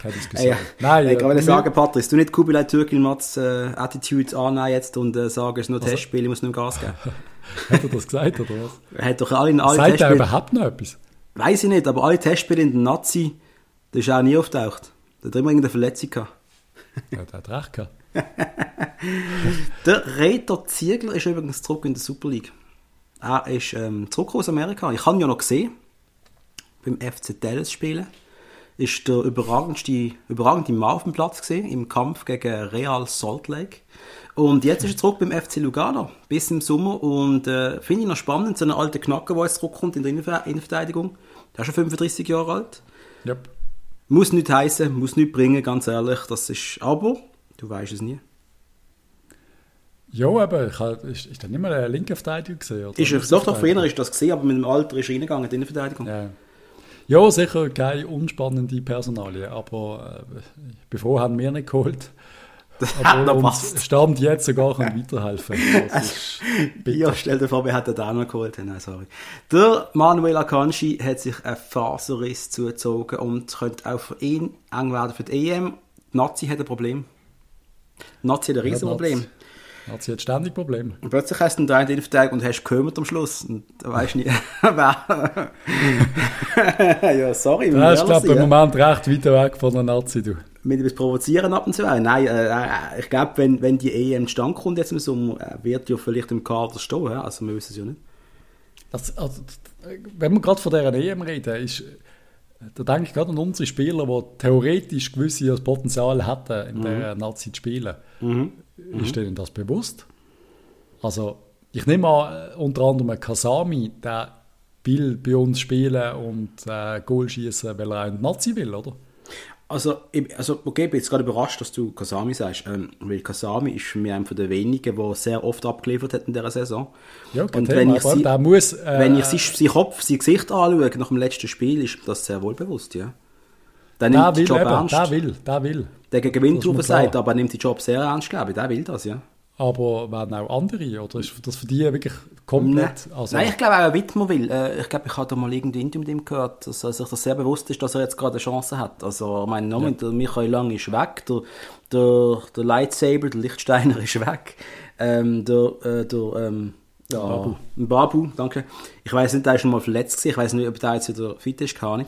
Keine Diskussion. Ey, Nein, ich äh, kann wir- sagen, Patrick, du nicht Kubilai Türkil Mats äh, Attitude annehmen jetzt und äh, sagen, es ist Also- nur Testspiel, ich muss nicht mehr Gas geben. Hat er das gesagt, oder was? Er hat doch alle, alle Sagt er Testspiele, überhaupt noch etwas? Weiß ich nicht, aber alle Testspiele in der Nazi, das ist auch nie auftaucht. Da hat er immer irgendeine Verletzung gehabt. Ja, der hat recht gehabt. Der Reiter Ziegler ist übrigens zurück in der Super League. Er ist ähm, zurück aus Amerika. Ich habe ihn ja noch gesehen. Beim FC Dallas spielen. Ist der überragendste, überragende Mann auf dem Platz gesehen im Kampf gegen Real Salt Lake. Und jetzt ist er zurück beim FC Lugano bis im Sommer und äh, finde ich noch spannend, so einen alten Knacker, der jetzt zurückkommt in der Innenver- Innenverteidigung. Der ist schon 35 Jahre alt. Yep. Muss nicht heißen, muss nicht bringen, ganz ehrlich. Das ist, aber du weißt es nie. Ja, aber ich hab, ist, ist das nicht mal ein linker Verteidiger gesehen? Oder? Ist doch, doch, früher ist das gesehen, aber mit dem Alter ist er reingegangen in die Innenverteidigung. Ja. ja, sicher keine unspannende Personalie, aber äh, bevor haben wir nicht geholt. hat noch uns passt. Stand jetzt sogar kann weiterhelfen. Das bitter. Ja, stell dir vor, wir hätten den auch noch geholt. Nein, sorry. Der Manuel Akanji hat sich einen Faserriss zugezogen und könnte auch für ihn eng werden für die EM. Die Nazi hat ein Problem. Die Nazi hat ein Riesenproblem. Hat sie jetzt ständig Probleme. Und plötzlich hast du einen drei in der Innenverteidigung und hast gekümmert am Schluss. Und da weißt du nicht, wer. ja, sorry, Ja, ich müssen glaube, ehrlich im Moment recht weit weg von der Nazi. Du. Mit etwas provozieren ab und zu. auch. Nein, äh, äh, ich glaube, wenn, wenn die EM zustande kommt jetzt im Sommer, äh, wird ja vielleicht im Kader stehen. Also wir wissen es ja nicht. Das, also, wenn wir gerade von dieser EM reden, ist, da denke ich gerade an unsere Spieler, die theoretisch gewisses Potenzial hätten, in der Nazi zu spielen. Ist denen das bewusst? Also, ich nehme an, äh, unter anderem Kasami, der will bei uns spielen und äh, Goal schießen, weil er ein Nazi will, oder? Also, ich, also okay, ich bin jetzt gerade überrascht, dass du Kasami sagst, ähm, weil Kasami ist für mich einer der wenigen, der sehr oft abgeliefert hat in dieser Saison. Ja, kein Und Thema, wenn ich, sie, muss, äh, wenn ich sein, sein Kopf, sein Gesicht anschaue nach dem letzten Spiel, ist mir das sehr wohlbewusst, ja. Der nimmt den Job eben, ernst. der will, der will. Der gegen Wind mir sagt, aber er nimmt den Job sehr ernst, glaube ich. Der will das, ja. Aber werden auch andere, oder ist das für die wirklich komplett... Also, Nein, ich glaube auch, Wittmer will. Äh, ich glaube, ich habe da mal irgendwie Interview mit ihm gehört, dass er sich das sehr bewusst ist, dass er jetzt gerade eine Chance hat. Also, ich meine, nochmal, der Michael Lang ist weg, der, der, der Lightsaber, der Lichtsteiner ist weg, ähm, der, äh, der, ähm, ja, Babu. Babu, danke. Ich weiß nicht, der ist schon mal verletzt gewesen. Ich weiß nicht, ob der jetzt wieder fit ist, keine Ahnung.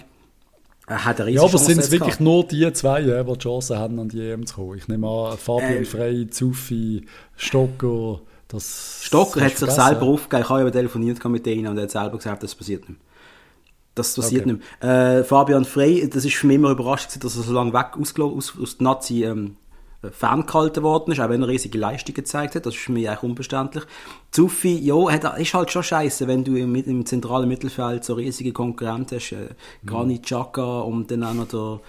Er hat riesige ja, aber sind es wirklich gehabt. nur die zwei, ja, die die Chance haben, an die EM zu kommen? Ich nehme an, Fabian Äh, Frey, Zufi, Stocker, das... Stocker hat sich selber aufgegeben. Ich habe eben telefoniert mit denen und er hat selber gesagt, das passiert nicht. Das passiert Okay. nicht mehr. Äh, Fabian Frey, das ist für mich immer überrascht, gewesen, dass er so lange weg ausgelo- aus, aus der Nazi ähm, ferngehalten worden ist, auch wenn er riesige Leistungen gezeigt hat. Das ist für mich eigentlich unverständlich. Zuffi, ja, hat, ist halt schon scheiße, wenn du im, im zentralen Mittelfeld so riesige Konkurrenten hast. Äh, Granit Xhaka und dann auch noch der,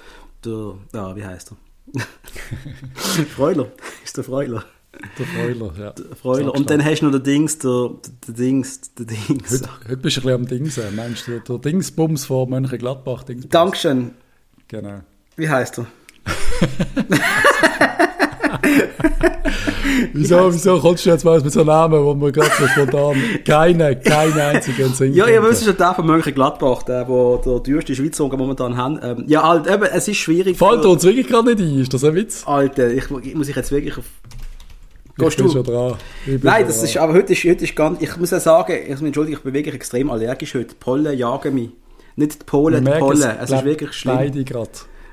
der ja, wie heißt er? Freuler. Ist der Freuler. Der Freuler, ja. Freuler. Sagst Und dann hast du noch den Dings, der, der Dings, der Dings. Heute, heute bist du ein bisschen am Dings. äh, Meinst du, der Dingsbums von Mönchengladbach? Dingsbums? Dankeschön. Genau. Wie heißt er? Wieso, wieso kommst du jetzt mal mit so einem Namen, wo man gerade so spontan keine, keine einzige Sinn Ja, ihr kommt? wisst schon, der von Mönchengladbach, der, wo der teuerste Schweizer wir momentan haben. Ähm, ja, halt, eben, es ist schwierig. Fällt uns wirklich gerade nicht ein, ist das ein Witz? Alter, ich, ich muss ich jetzt wirklich auf... ich Gehst bin du? schon dran. Nein, das dran. ist, aber heute ist, heute ist ganz, ich muss ja sagen, ich muss entschuldigen, ich bin wirklich extrem allergisch heute. Die Pollen jagen mich. Nicht die Polen, Wir die Pollen. Es, glaub, ist wirklich schlimm. Beide gerade.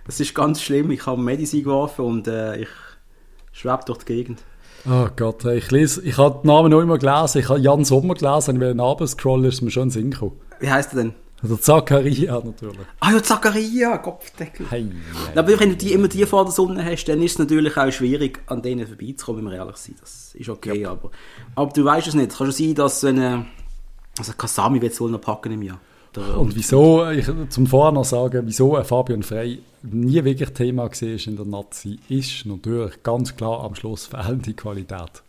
Es ist ganz schlimm. Ich habe Medizin geworfen und äh, ich schwebe durch die Gegend. Oh Gott, hey, ich lese, ich habe den Namen noch immer gelesen, ich habe Jan Sommer gelesen, und wenn ich runterscrolle, ist mir schon in den Sinn gekommen. Wie heißt er denn? Der Zachariah natürlich. Ah ja, Zachariah, Kopfdeckel. Hey, Aber wenn du die, immer die vor der Sonne hast, dann ist es natürlich auch schwierig, an denen vorbeizukommen, wenn wir ehrlich sind. Das ist okay, aber, aber du weißt es nicht. Es kann schon sein, dass wenn, äh, also Kasami wird es wohl noch packen im Jahr. Der, Und wieso, ich, zum Vorher noch sagen, wieso ein Fabian Frey nie wirklich Thema war in der Nazi, ist natürlich ganz klar am Schluss fehlende Qualität.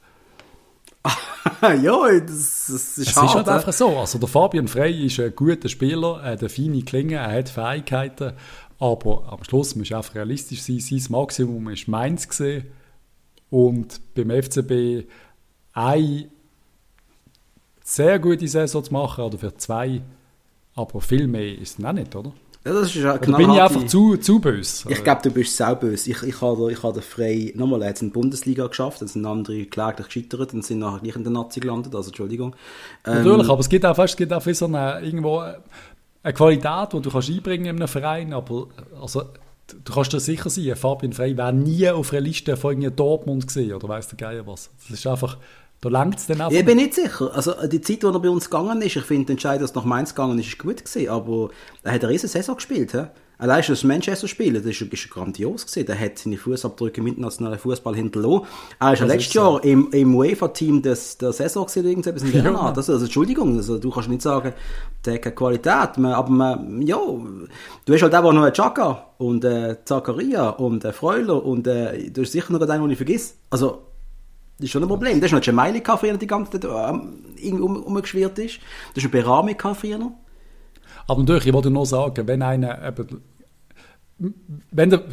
ja, das, das ist Es hart. ist halt einfach so. Also der Fabian Frey ist ein guter Spieler, er hat eine feine Klinge, er hat Fähigkeiten, aber am Schluss muss einfach realistisch sein. Sein Maximum ist Mainz gesehen und beim FCB eine sehr gute Saison zu machen oder für zwei, aber viel mehr ist es auch nicht, oder? ja, das ist ja Oder bin ich einfach zu, zu böse? Ich glaube, du bist saubös. Ich, ich habe ich habe frei, nochmal, er hat es in der Bundesliga geschafft, dann sind andere kläglich gescheitert und sind nachher gleich in der Nazi gelandet, also Entschuldigung. Ähm, Natürlich, aber es gibt auch, weißt, es gibt auch so eine, irgendwo eine Qualität, die du kannst einbringen in einem Verein, aber also, du kannst dir sicher sein, Fabian Frey wäre nie auf einer Liste von Dortmund gesehen oder weiss der Geier was. Das ist einfach, da langt es dann einfach. Ich bin nicht sicher. Also die Zeit, wo er bei uns gegangen ist, ich finde, der Entscheid, dass er nach Mainz gegangen ist, ist gut gewesen, aber er hat eine riesen Saison gespielt. He? Allein schon das Manchester spielen, das ist, ist grandios gewesen. Er hat seine Fußabdrücke im internationalen Fußball hinterlassen. Er ist ja letztes. Jahr im, im UEFA-Team des, der Saison gewesen, irgendetwas in der Art. Also, also, Entschuldigung, also, du kannst nicht sagen, der hat keine Qualität, man, aber man, ja, du hast halt einfach noch einen Chaka und äh, Zakaria und äh, Freuler und äh, du hast sicher noch einen, den ich vergiss. Also, das ist schon ein Problem. Das ist noch früher die ganze Zeit ähm, um, umgeschwirrt ist. Das ist ein Beramika früher. Aber natürlich, ich wollte nur sagen, wenn einer eben, wenn der,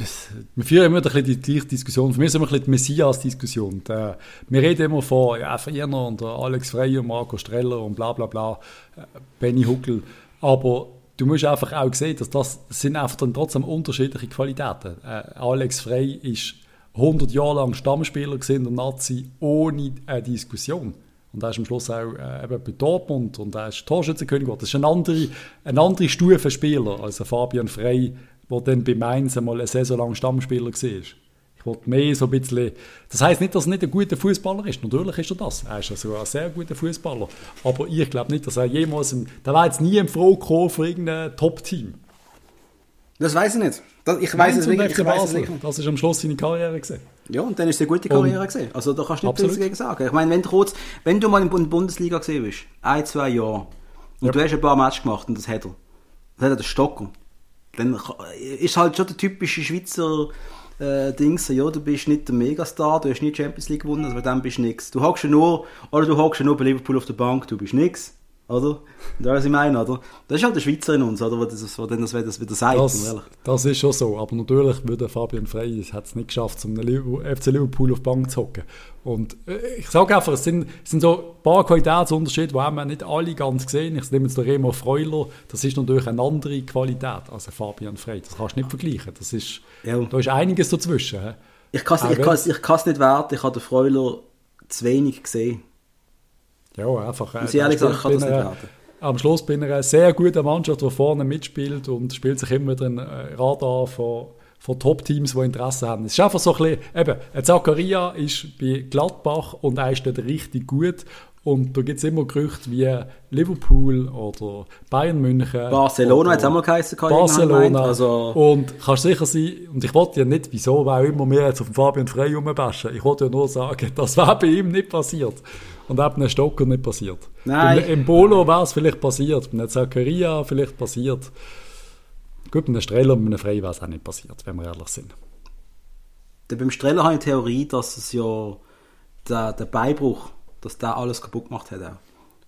wir führen immer ein bisschen die gleiche Diskussion, für mich ist immer ein bisschen die Messias-Diskussion. Der- Wir reden immer von ja, Friener und Alex Frey und Marco Streller und bla bla bla, äh, Benny Huckel, aber du musst einfach auch sehen, dass das sind einfach dann trotzdem unterschiedliche Qualitäten. Äh, Alex Frey ist 100 Jahre lang Stammspieler in der Nazi ohne eine Diskussion. Und er ist am Schluss auch äh, eben bei Dortmund und er ist Torschützenkönig. Das ist eine andere, eine andere Stufe Spieler als Fabian Frey, der dann bei Mainz einmal eine Saison lang Stammspieler war. Ich wollte mehr so ein bisschen... Das heisst nicht, dass er nicht ein guter Fußballer ist. Natürlich ist er das. Er ist sogar ein sehr guter Fußballer. Aber ich glaube nicht, dass er jemals... Im, der war jetzt nie im Froh für irgendein Top-Team. Das weiß ich nicht. Das, ich weiß es wirklich, FC ich weiß es Basel. wirklich nicht. Das ist am Schluss seine Karriere gesehen. Ja, und dann ist es eine gute Karriere gesehen. Also da kannst du nicht viel dagegen sagen. Ich meine, wenn du kurz, wenn du mal in der Bundesliga gesehen bist, ein, zwei Jahre, und Ja. du hast ein paar Matches gemacht und das hat er. Das hat er, der Stocker. Dann ist halt schon der typische Schweizer äh, Dings, ja, du bist nicht der Megastar, du hast die Champions League gewonnen, also dann bist du nix. Du hockst ja nur, oder du hockst ja nur bei Liverpool auf der Bank, du bist nix. Oder? Das, was ich meine, oder? Das ist halt der Schweizer in uns, oder? Der das, der das, das wieder sagt, Das, das ist schon so. Aber natürlich würde Fabian Frey es hat es nicht geschafft, um Liverpool- FC Liverpool auf die Bank zu hocken. Und äh, ich sage einfach, es sind, es sind so ein paar Qualitätsunterschiede, die wir nicht alle ganz sehen. Ich nehme jetzt den Remo Freuler, das ist natürlich eine andere Qualität als Fabian Frey. Das kannst du nicht vergleichen. Das ist, Ja. Da ist einiges dazwischen. Ich kann es nicht werten, ich habe den Freuler zu wenig gesehen. Ja, einfach. äh, ich ehrlich ich kann das nicht er- werten. Am Schluss bin ich eine sehr gute Mannschaft, die vorne mitspielt und spielt sich immer den äh, Radar von, von Top-Teams, die Interesse haben. Es ist einfach so ein bisschen, eben, ein Zakaria ist bei Gladbach und er ist dort richtig gut. Und da gibt es immer Gerüchte wie Liverpool oder Bayern München. Barcelona hat es auch mal geheißen, Barcelona. Also, Und kannst sicher sein, und ich wollte ja nicht, wieso, weil immer mehr jetzt auf den Fabian Frey rumbashen. Ich wollte ja nur sagen, das wäre bei ihm nicht passiert. Und auch bei einem Stocker nicht passiert. Nein. Einem Embolo wäre es vielleicht passiert, bei einem Zakaria vielleicht passiert. Gut, bei einem Streller und bei einem Frey wäre es auch nicht passiert, wenn wir ehrlich sind. der- beim Streller habe ich die Theorie, dass es ja der, der Beibruch, dass der alles kaputt gemacht hat. Auch.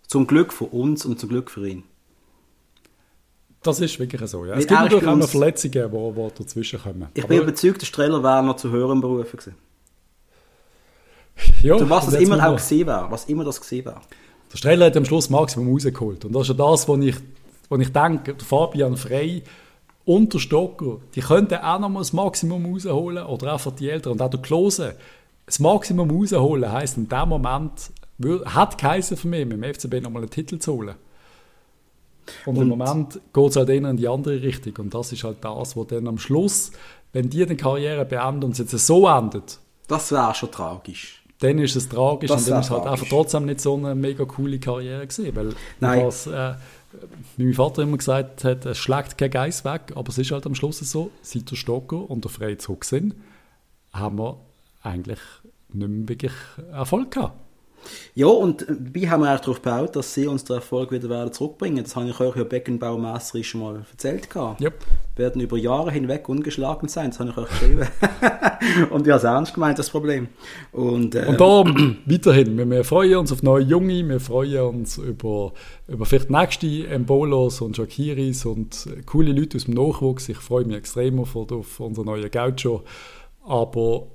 Zum Glück für uns und zum Glück für ihn. Das ist wirklich so. Ja. Es gibt natürlich auch noch Verletzungen, die, die dazwischen kommen. Ich Aber- bin überzeugt, der Streller wäre noch zu höheren berufen gewesen. Ja, was und das jetzt immer auch gesehen wäre. Was immer das gesehen wäre. Der Streller hat am Schluss Maximum rausgeholt. Und das ist ja das, was ich, was ich denke, der Fabian Frey und der Stocker, die könnten auch noch mal das Maximum rausholen oder einfach die Eltern. Und auch der Klose. Das Maximum rausholen heisst in dem Moment, hat geheißen für mich, mit dem FCB noch mal einen Titel zu holen. Und, im Und- Moment geht es halt eher in die andere Richtung. Und das ist halt das, was dann am Schluss, wenn die die Karriere beenden und es jetzt so endet, Das wäre schon tragisch. Dann ist es tragisch Das und dann ist es halt tragisch. einfach trotzdem nicht so eine mega coole Karriere gewesen, weil Nein. was, äh, wie mein Vater immer gesagt hat, es schlägt kein Geist weg, aber es ist halt am Schluss so, seit der Stocker und der Frey zurück sind, haben wir eigentlich nicht mehr wirklich Erfolg gehabt. Ja, und dabei haben wir auch darauf gebaut, dass sie uns den Erfolg wieder werden zurückbringen. Das habe ich euch ja beckenbaumässig schon mal erzählt. gehabt. Yep. werden über Jahre hinweg ungeschlagen sein. Das habe ich euch geschrieben. und ich habe es ernst gemeint, das Problem. Und, äh, Und darum weiterhin, wir, wir freuen uns auf neue Junge, wir freuen uns über, über vielleicht nächste Embolos und Shakiris und äh, coole Leute aus dem Nachwuchs. Ich freue mich extrem auf, auf unseren neuen Gaucho. Aber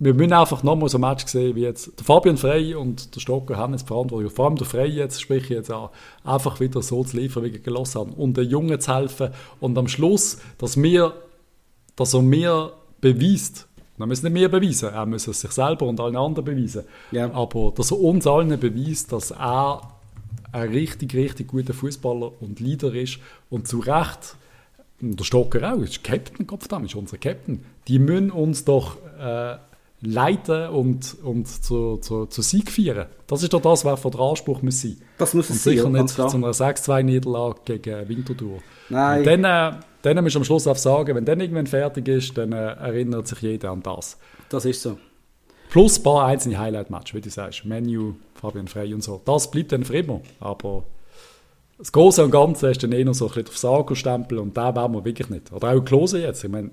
wir müssen einfach nochmal so ein Match sehen, wie jetzt der Fabian Frey und der Stocker haben jetzt Verantwortung. Vor allem der Frey jetzt, sprich ich jetzt an, einfach wieder so zu liefern, wie wir gelassen haben. Und den Jungen zu helfen. Und am Schluss, dass wir, dass er mir beweist, dann müssen nicht wir beweisen, er muss es sich selber und allen anderen beweisen. Ja. Aber dass er uns allen beweist, dass er ein richtig, richtig guter Fußballer und Leader ist und zu Recht, der Stocker auch, ist Captain, Kopfdamm, ist unser Captain, die müssen uns doch äh, leiten und, und zu, zu, zu Sieg feiern. Das ist doch das, was von der Anspruch muss sein. Das muss und es sein, sicher nicht zu einer 6-2-Niederlage gegen Winterthur. Nein. Und dann, äh, dann musst du am Schluss auch sagen, wenn dann irgendwann fertig ist, dann äh, erinnert sich jeder an das. das ist so. Plus ein paar einzelne Highlight-Matches, wie du sagst. Menu, Fabian Frey und so. Das bleibt dann für immer. Aber das Große und Ganze ist dann eher so ein bisschen auf Sago-Stempel und da wollen wir wirklich nicht. Oder auch Klose jetzt. Ich meine,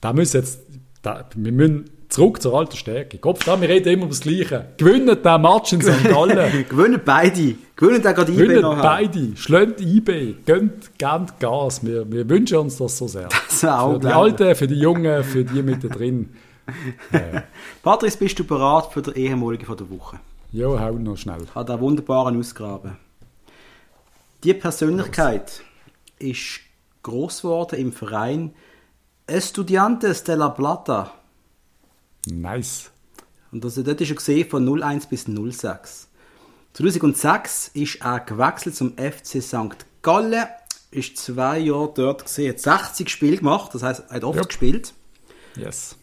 da müssen jetzt, da, wir müssen zurück zur alten Stärke. Kopf da, wir reden immer über das Gleiche. Gewinnen den Match in St. Gallen. Gewinnen beide. Gewinnen den gerade IB Gewinnen noch. beide. Schlägt IB. Gönnt, gönnt Gas. Wir, wir wünschen uns das so sehr. Das auch für die. Alten, für die Jungen, für die mit drin. Patrice, bist du bereit für den ehemaligen von der Woche? Ja, hau noch schnell. Ich habe einen wunderbaren ausgraben. Die Persönlichkeit ist groß geworden im Verein Estudiantes de la Plata. Nice. Und das, dort ist er gesehen von 01 bis 06. 2006 ist er gewechselt zum FC St. Gallen, ist zwei Jahre dort gesehen, hat 60 Spiele gemacht, das heißt, er hat oft Ja. gespielt. Yes.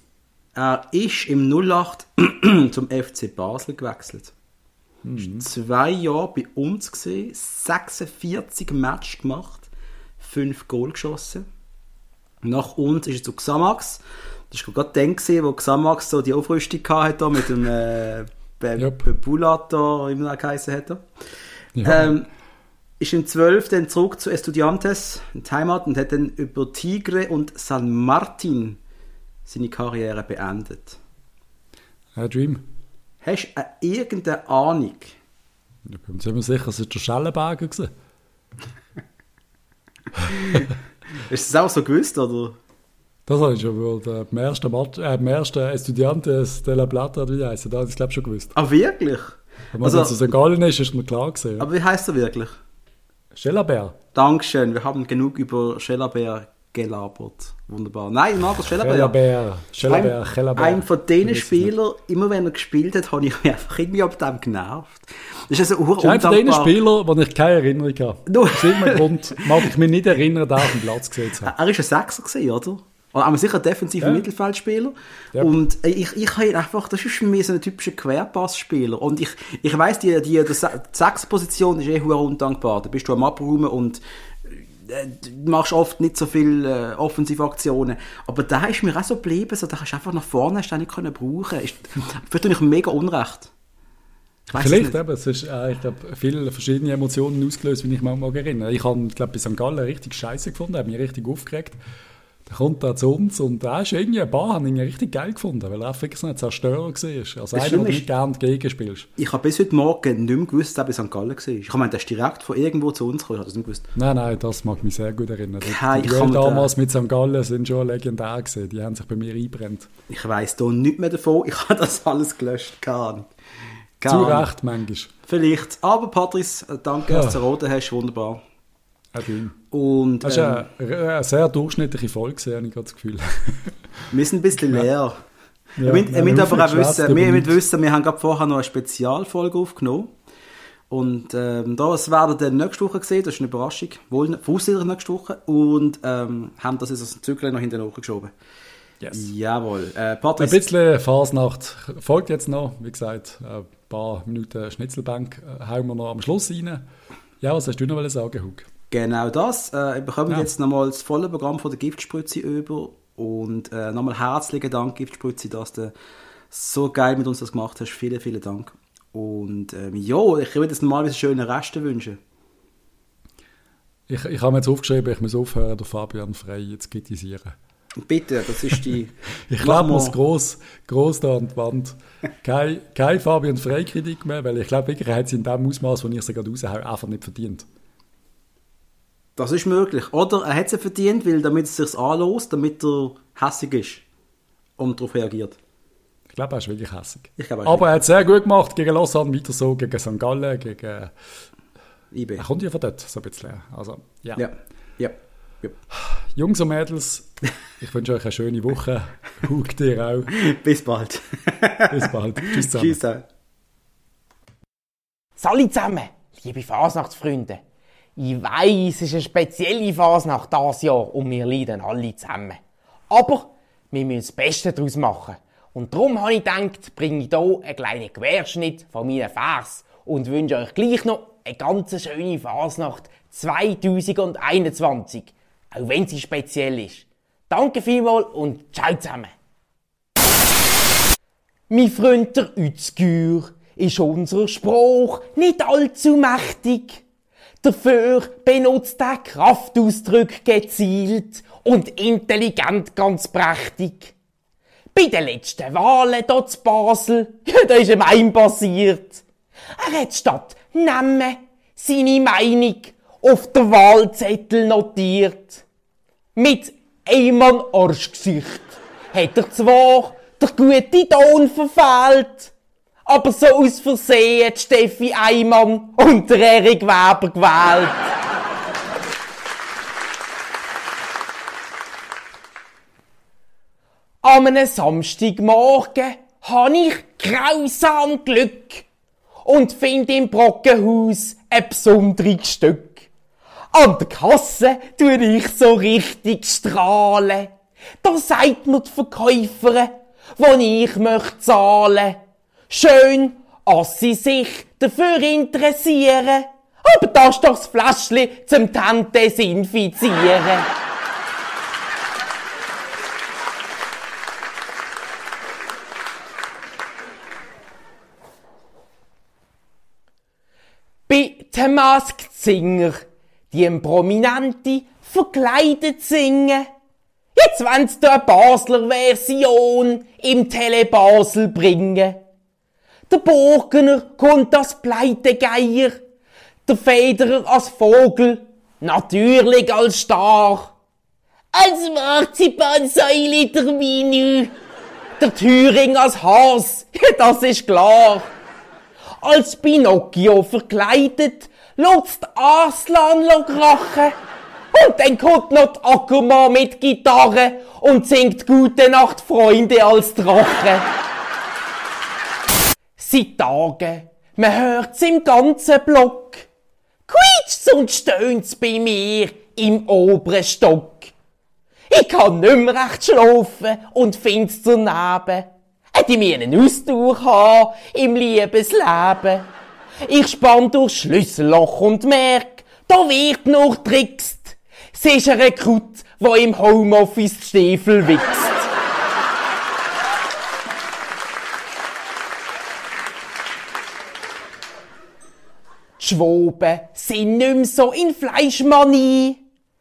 Er ist im 08 zum FC Basel gewechselt. Ist zwei Jahre bei uns gesehen, 46 Matches gemacht, 5 Goal geschossen. Nach uns ist er zu Xamax. Das war gerade dann, gewesen, wo Xamax so die Aufrüstung hatte mit dem äh, Be Yep. Be Bulator, wie man geheißen hat. Ja. Ähm, ist im 12. dann zurück zu Estudiantes in die Heimat und hat dann über Tigre und San Martin seine Karriere beendet. Ein Dream. Hast du irgendeine Ahnung? Ich bin mir ziemlich sicher, es war der Schellenberger. Hast du das auch so gewusst, oder? Das habe ich schon wohl der- beim ersten, Match, äh, beim ersten Estudiantes de la Plata, wie heisst er, da habe ich glaube schon gewusst. Ah, wirklich? Wenn man Also- zu St. Gallen ist, ist mir klar gewesen. Ja. Aber wie heißt er wirklich? Schellenberg. Dankeschön, wir haben genug über Schellerberg gelabert. Wunderbar. Nein, Markus Schellerberg. Schellenberg. Schellenberg. Ein, Schellenberg. ein von diesen Spielern, immer wenn er gespielt hat, habe ich mich einfach irgendwie ab dem genervt. Das ist also Das ist einer von den Spielern, wo ich keine Erinnerung habe. Du- Aus irgendeinem Grund mag ich mich nicht erinnern, da auf dem Platz gesehen zu haben. Er war ein Sechser, gewesen, oder? Oder aber sicher ein defensiver Ja. Mittelfeldspieler. Ja. Und ich, ich habe einfach, das ist für mich so ein typischer Querpassspieler. Und ich, ich weiss, die, die, die Sechserposition ist eh undankbar. Da bist du am Abräumen und äh, machst oft nicht so viele äh, Offensivaktionen. Aber da ist mir auch so geblieben, so, da hast du einfach nach vorne hast du nicht können brauchen. Ist, vielleicht tue ich mega unrecht. Es Vielleicht nicht. eben, es ist äh, ich glaube, viele verschiedene Emotionen ausgelöst, wie ich mich mag erinnern. Ich habe, glaube bei St. Gallen richtig scheiße gefunden, habe mich richtig aufgeregt. Dann kommt er zu uns und er ist irgendwie ein paar, habe ich ihn richtig geil gefunden, weil er einfach wirklich so ein Zerstörer war. Also einer, der du gerne dagegen spielst. Ich habe bis heute Morgen nicht mehr gewusst, dass er bei St. Gallen war. Ich meine, der ist direkt von irgendwo zu uns gekommen, ich habe das nicht gewusst. Nein, nein, das mag mich sehr gut erinnern. Die, Kein- die mir damals mit St. Gallen sind schon legendär gewesen. Die haben sich bei mir eingebrennt. Ich weiss da nichts mehr davon. Ich habe das alles gelöscht. Keine Ahnung. Zu Keine Ahnung. Recht manchmal. Vielleicht. Aber Patrice, äh, danke, Ja. dass du roten hast. Wunderbar. Ein Ding. Und Das ähm, war eine, eine sehr durchschnittliche Folge, habe ich das Gefühl. wir sind ein bisschen leer. Ja, wir ihr müsst haben aber auch wissen, wir nichts. wissen, wir haben gerade vorher noch eine Spezialfolge aufgenommen. Und ähm, das werdet ihr nächste Woche sehen, das ist eine Überraschung. Wohl voraussichtlich nächste Woche. Und ähm, haben das jetzt dem Zügel noch hinten geschoben. Yes. Jawohl. Äh, Ein bisschen Fasnacht folgt jetzt noch. Wie gesagt, ein paar Minuten Schnitzelbank äh, hauen wir noch am Schluss rein. Ja, was hast du noch sagen, Hug? Genau das. Äh, ihr bekommt Ja. jetzt nochmal das volle Programm von der Giftspritze über. Und äh, nochmal herzlichen Dank, Giftspritze, dass du so geil mit uns das gemacht hast. Vielen, vielen Dank. Und ähm, ja, ich würde jetzt normalerweise schöne Reste wünschen. Ich, ich habe mir jetzt aufgeschrieben, ich muss aufhören, den Fabian Frey jetzt zu kritisieren. Bitte, das ist die. Ich glaube, muss gross, gross da an die Wand. Keine, keine Fabian Frey-Kritik mehr, weil ich glaube wirklich, er hat sie in dem Ausmaß, wo ich sie gerade raushaue, einfach nicht verdient. Das ist möglich. Oder er hat es verdient, weil damit es sich anlässt, damit er hässig ist und darauf reagiert. Ich glaube, er ist wirklich hässig. Er ist Aber er hat es sehr gut gemacht gegen Lausanne, weiter so, gegen St. Gallen, gegen... IB. Er kommt ja von dort, so ein bisschen. Also, ja. Ja. Ja. ja. Jungs und Mädels, ich wünsche euch eine schöne Woche. Hug dir auch. Bis bald. Bis bald. Tschüss zusammen. Tschüss. Salut zusammen, liebe Fasnachtsfreunde. Ich weiss, es ist eine spezielle Fasnacht dieses Jahr und wir leiden alle zusammen. Aber wir müssen das Beste daraus machen. Und darum habe ich gedacht, bringe ich hier einen kleinen Querschnitt von meinen Vers und wünsche euch gleich noch eine ganz schöne Fasnacht 2021. Auch wenn sie speziell ist. Danke vielmals und ciao zusammen. Mein Freund der Utzgür ist unser Spruch nicht allzu mächtig. Dafür benutzt er Kraftausdrücke gezielt und intelligent ganz prächtig. Bei den letzten Wahlen hier zu Basel, ja, da ist ihm ein passiert. Er hat statt Namen seine Meinung auf der Wahlzettel notiert. Mit Eimann Arschgesicht hat er zwar der gute Ton verfehlt, aber so aus Versehen hat Steffi Eimann und der Erik Weber gewählt. An einem Samstagmorgen habe ich grausam Glück und finde im Brockenhaus ein besonderes Stück. An der Kasse tue ich so richtig strahlen. Da sagt mir die Verkäuferin, wo ich möchte zahlen. Schön, dass sie sich dafür interessieren. Aber das ist doch das Fläschchen zum Tante The Masked Singer, die im Prominente verkleidet singen. Jetzt wollen sie eine Basler Version im Tele Basel bringen. Der Burgener kommt als Pleitegeier, der Federer als Vogel, natürlich als Star. Als Marzipansäule der Menü, der Thüring als Haas, das ist klar. Als Pinocchio verkleidet, lotzt Aslan krachen. Und dann kommt noch die Akuma mit Gitarre und singt Gute Nacht, Freunde als Drache. Seit Tagen, man hört's im ganzen Block. Quietscht's und stöhnt's bei mir im oberen Stock. Ich kann mehr recht schlafen und find's daneben. Hätte ich mir einen Ausdauer haben im Liebesleben. Ich spann durchs Schlüsselloch und merk, da wird noch trickst. Es ist ein Rekrut, der im Homeoffice die Stiefel wächst. Die Schwoben sind nicht mehr so in Fleischmanie.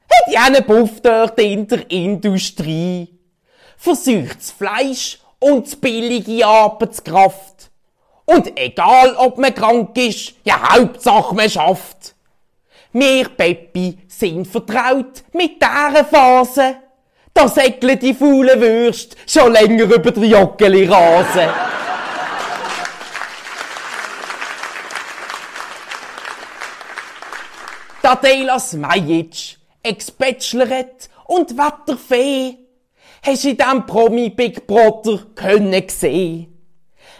Hat ja einen Buff dort in der Industrie. Versucht's Fleisch und das billige Arbeitskraft. Und egal, ob man krank ist, ja, Hauptsache man schafft. Wir Peppi sind vertraut mit dieser Phase. Da säckeln die faulen Würste schon länger über die Joggeli Rasen. Tadela Smajic, Ex-Bachelorette und Wetterfee, hast in diesem Promi Big Brother können sehen.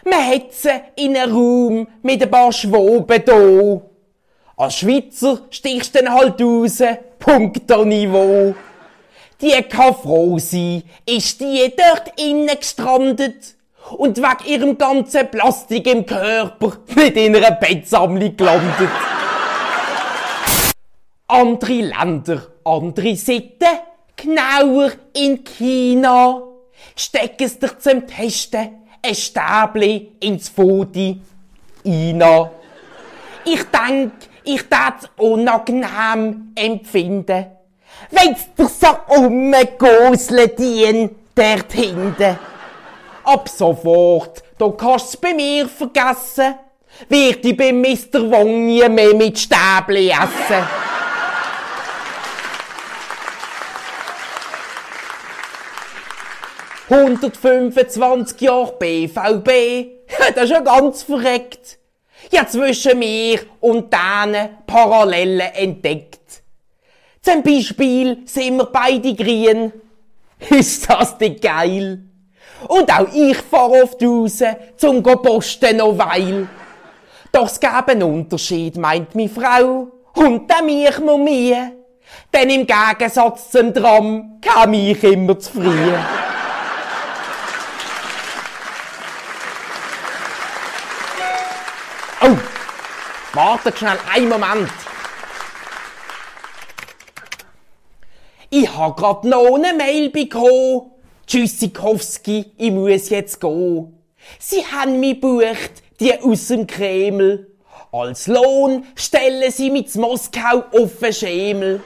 Man hat sie in einem Raum mit ein paar Schwoben da. Als Schweizer stichst du dann halt raus, Punkterniveau. Die kann froh sein, ist die dort innen gestrandet und wegen ihrem ganzen Plastik im Körper nicht in einer Bettsammlung gelandet. Andere Länder, andere Sitten, genauer in China, stecken sie dich zum Testen ein Stäbli ins Fodi rein. Ich denk, ich tat unangenehm empfinden, wenn's dir so umgosle dien dort hinten. Ab sofort, da kannst's bei mir vergessen, wird ich bei Mr. Wong nie mehr mit Stäbli essen. 125 Jahre BVB. Das ist ja ganz verreckt. Ja, zwischen mir und denen Parallelen entdeckt. Zum Beispiel sind wir beide grün. Ist das denn geil? Und auch ich fahre oft raus, zum go posten noch weil. Doch es gäbe einen Unterschied, meint mi Frau. Und dann mich noch mir. Denn im Gegensatz zum Tram kam ich immer zu früh. Oh, wartet schnell einen Moment. Ich hab grad noch eine Mail bekommen. Tschüssikowski, ich muss jetzt gehen. Sie haben mich bucht, die aus dem Kreml. Als Lohn stellen sie zu Moskau auf den Schemel.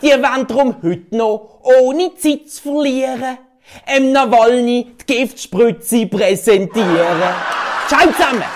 Die wollen drum heute noch, ohne Zeit zu verlieren, em Nawalny die Giftspritze präsentieren. Ciao zusammen!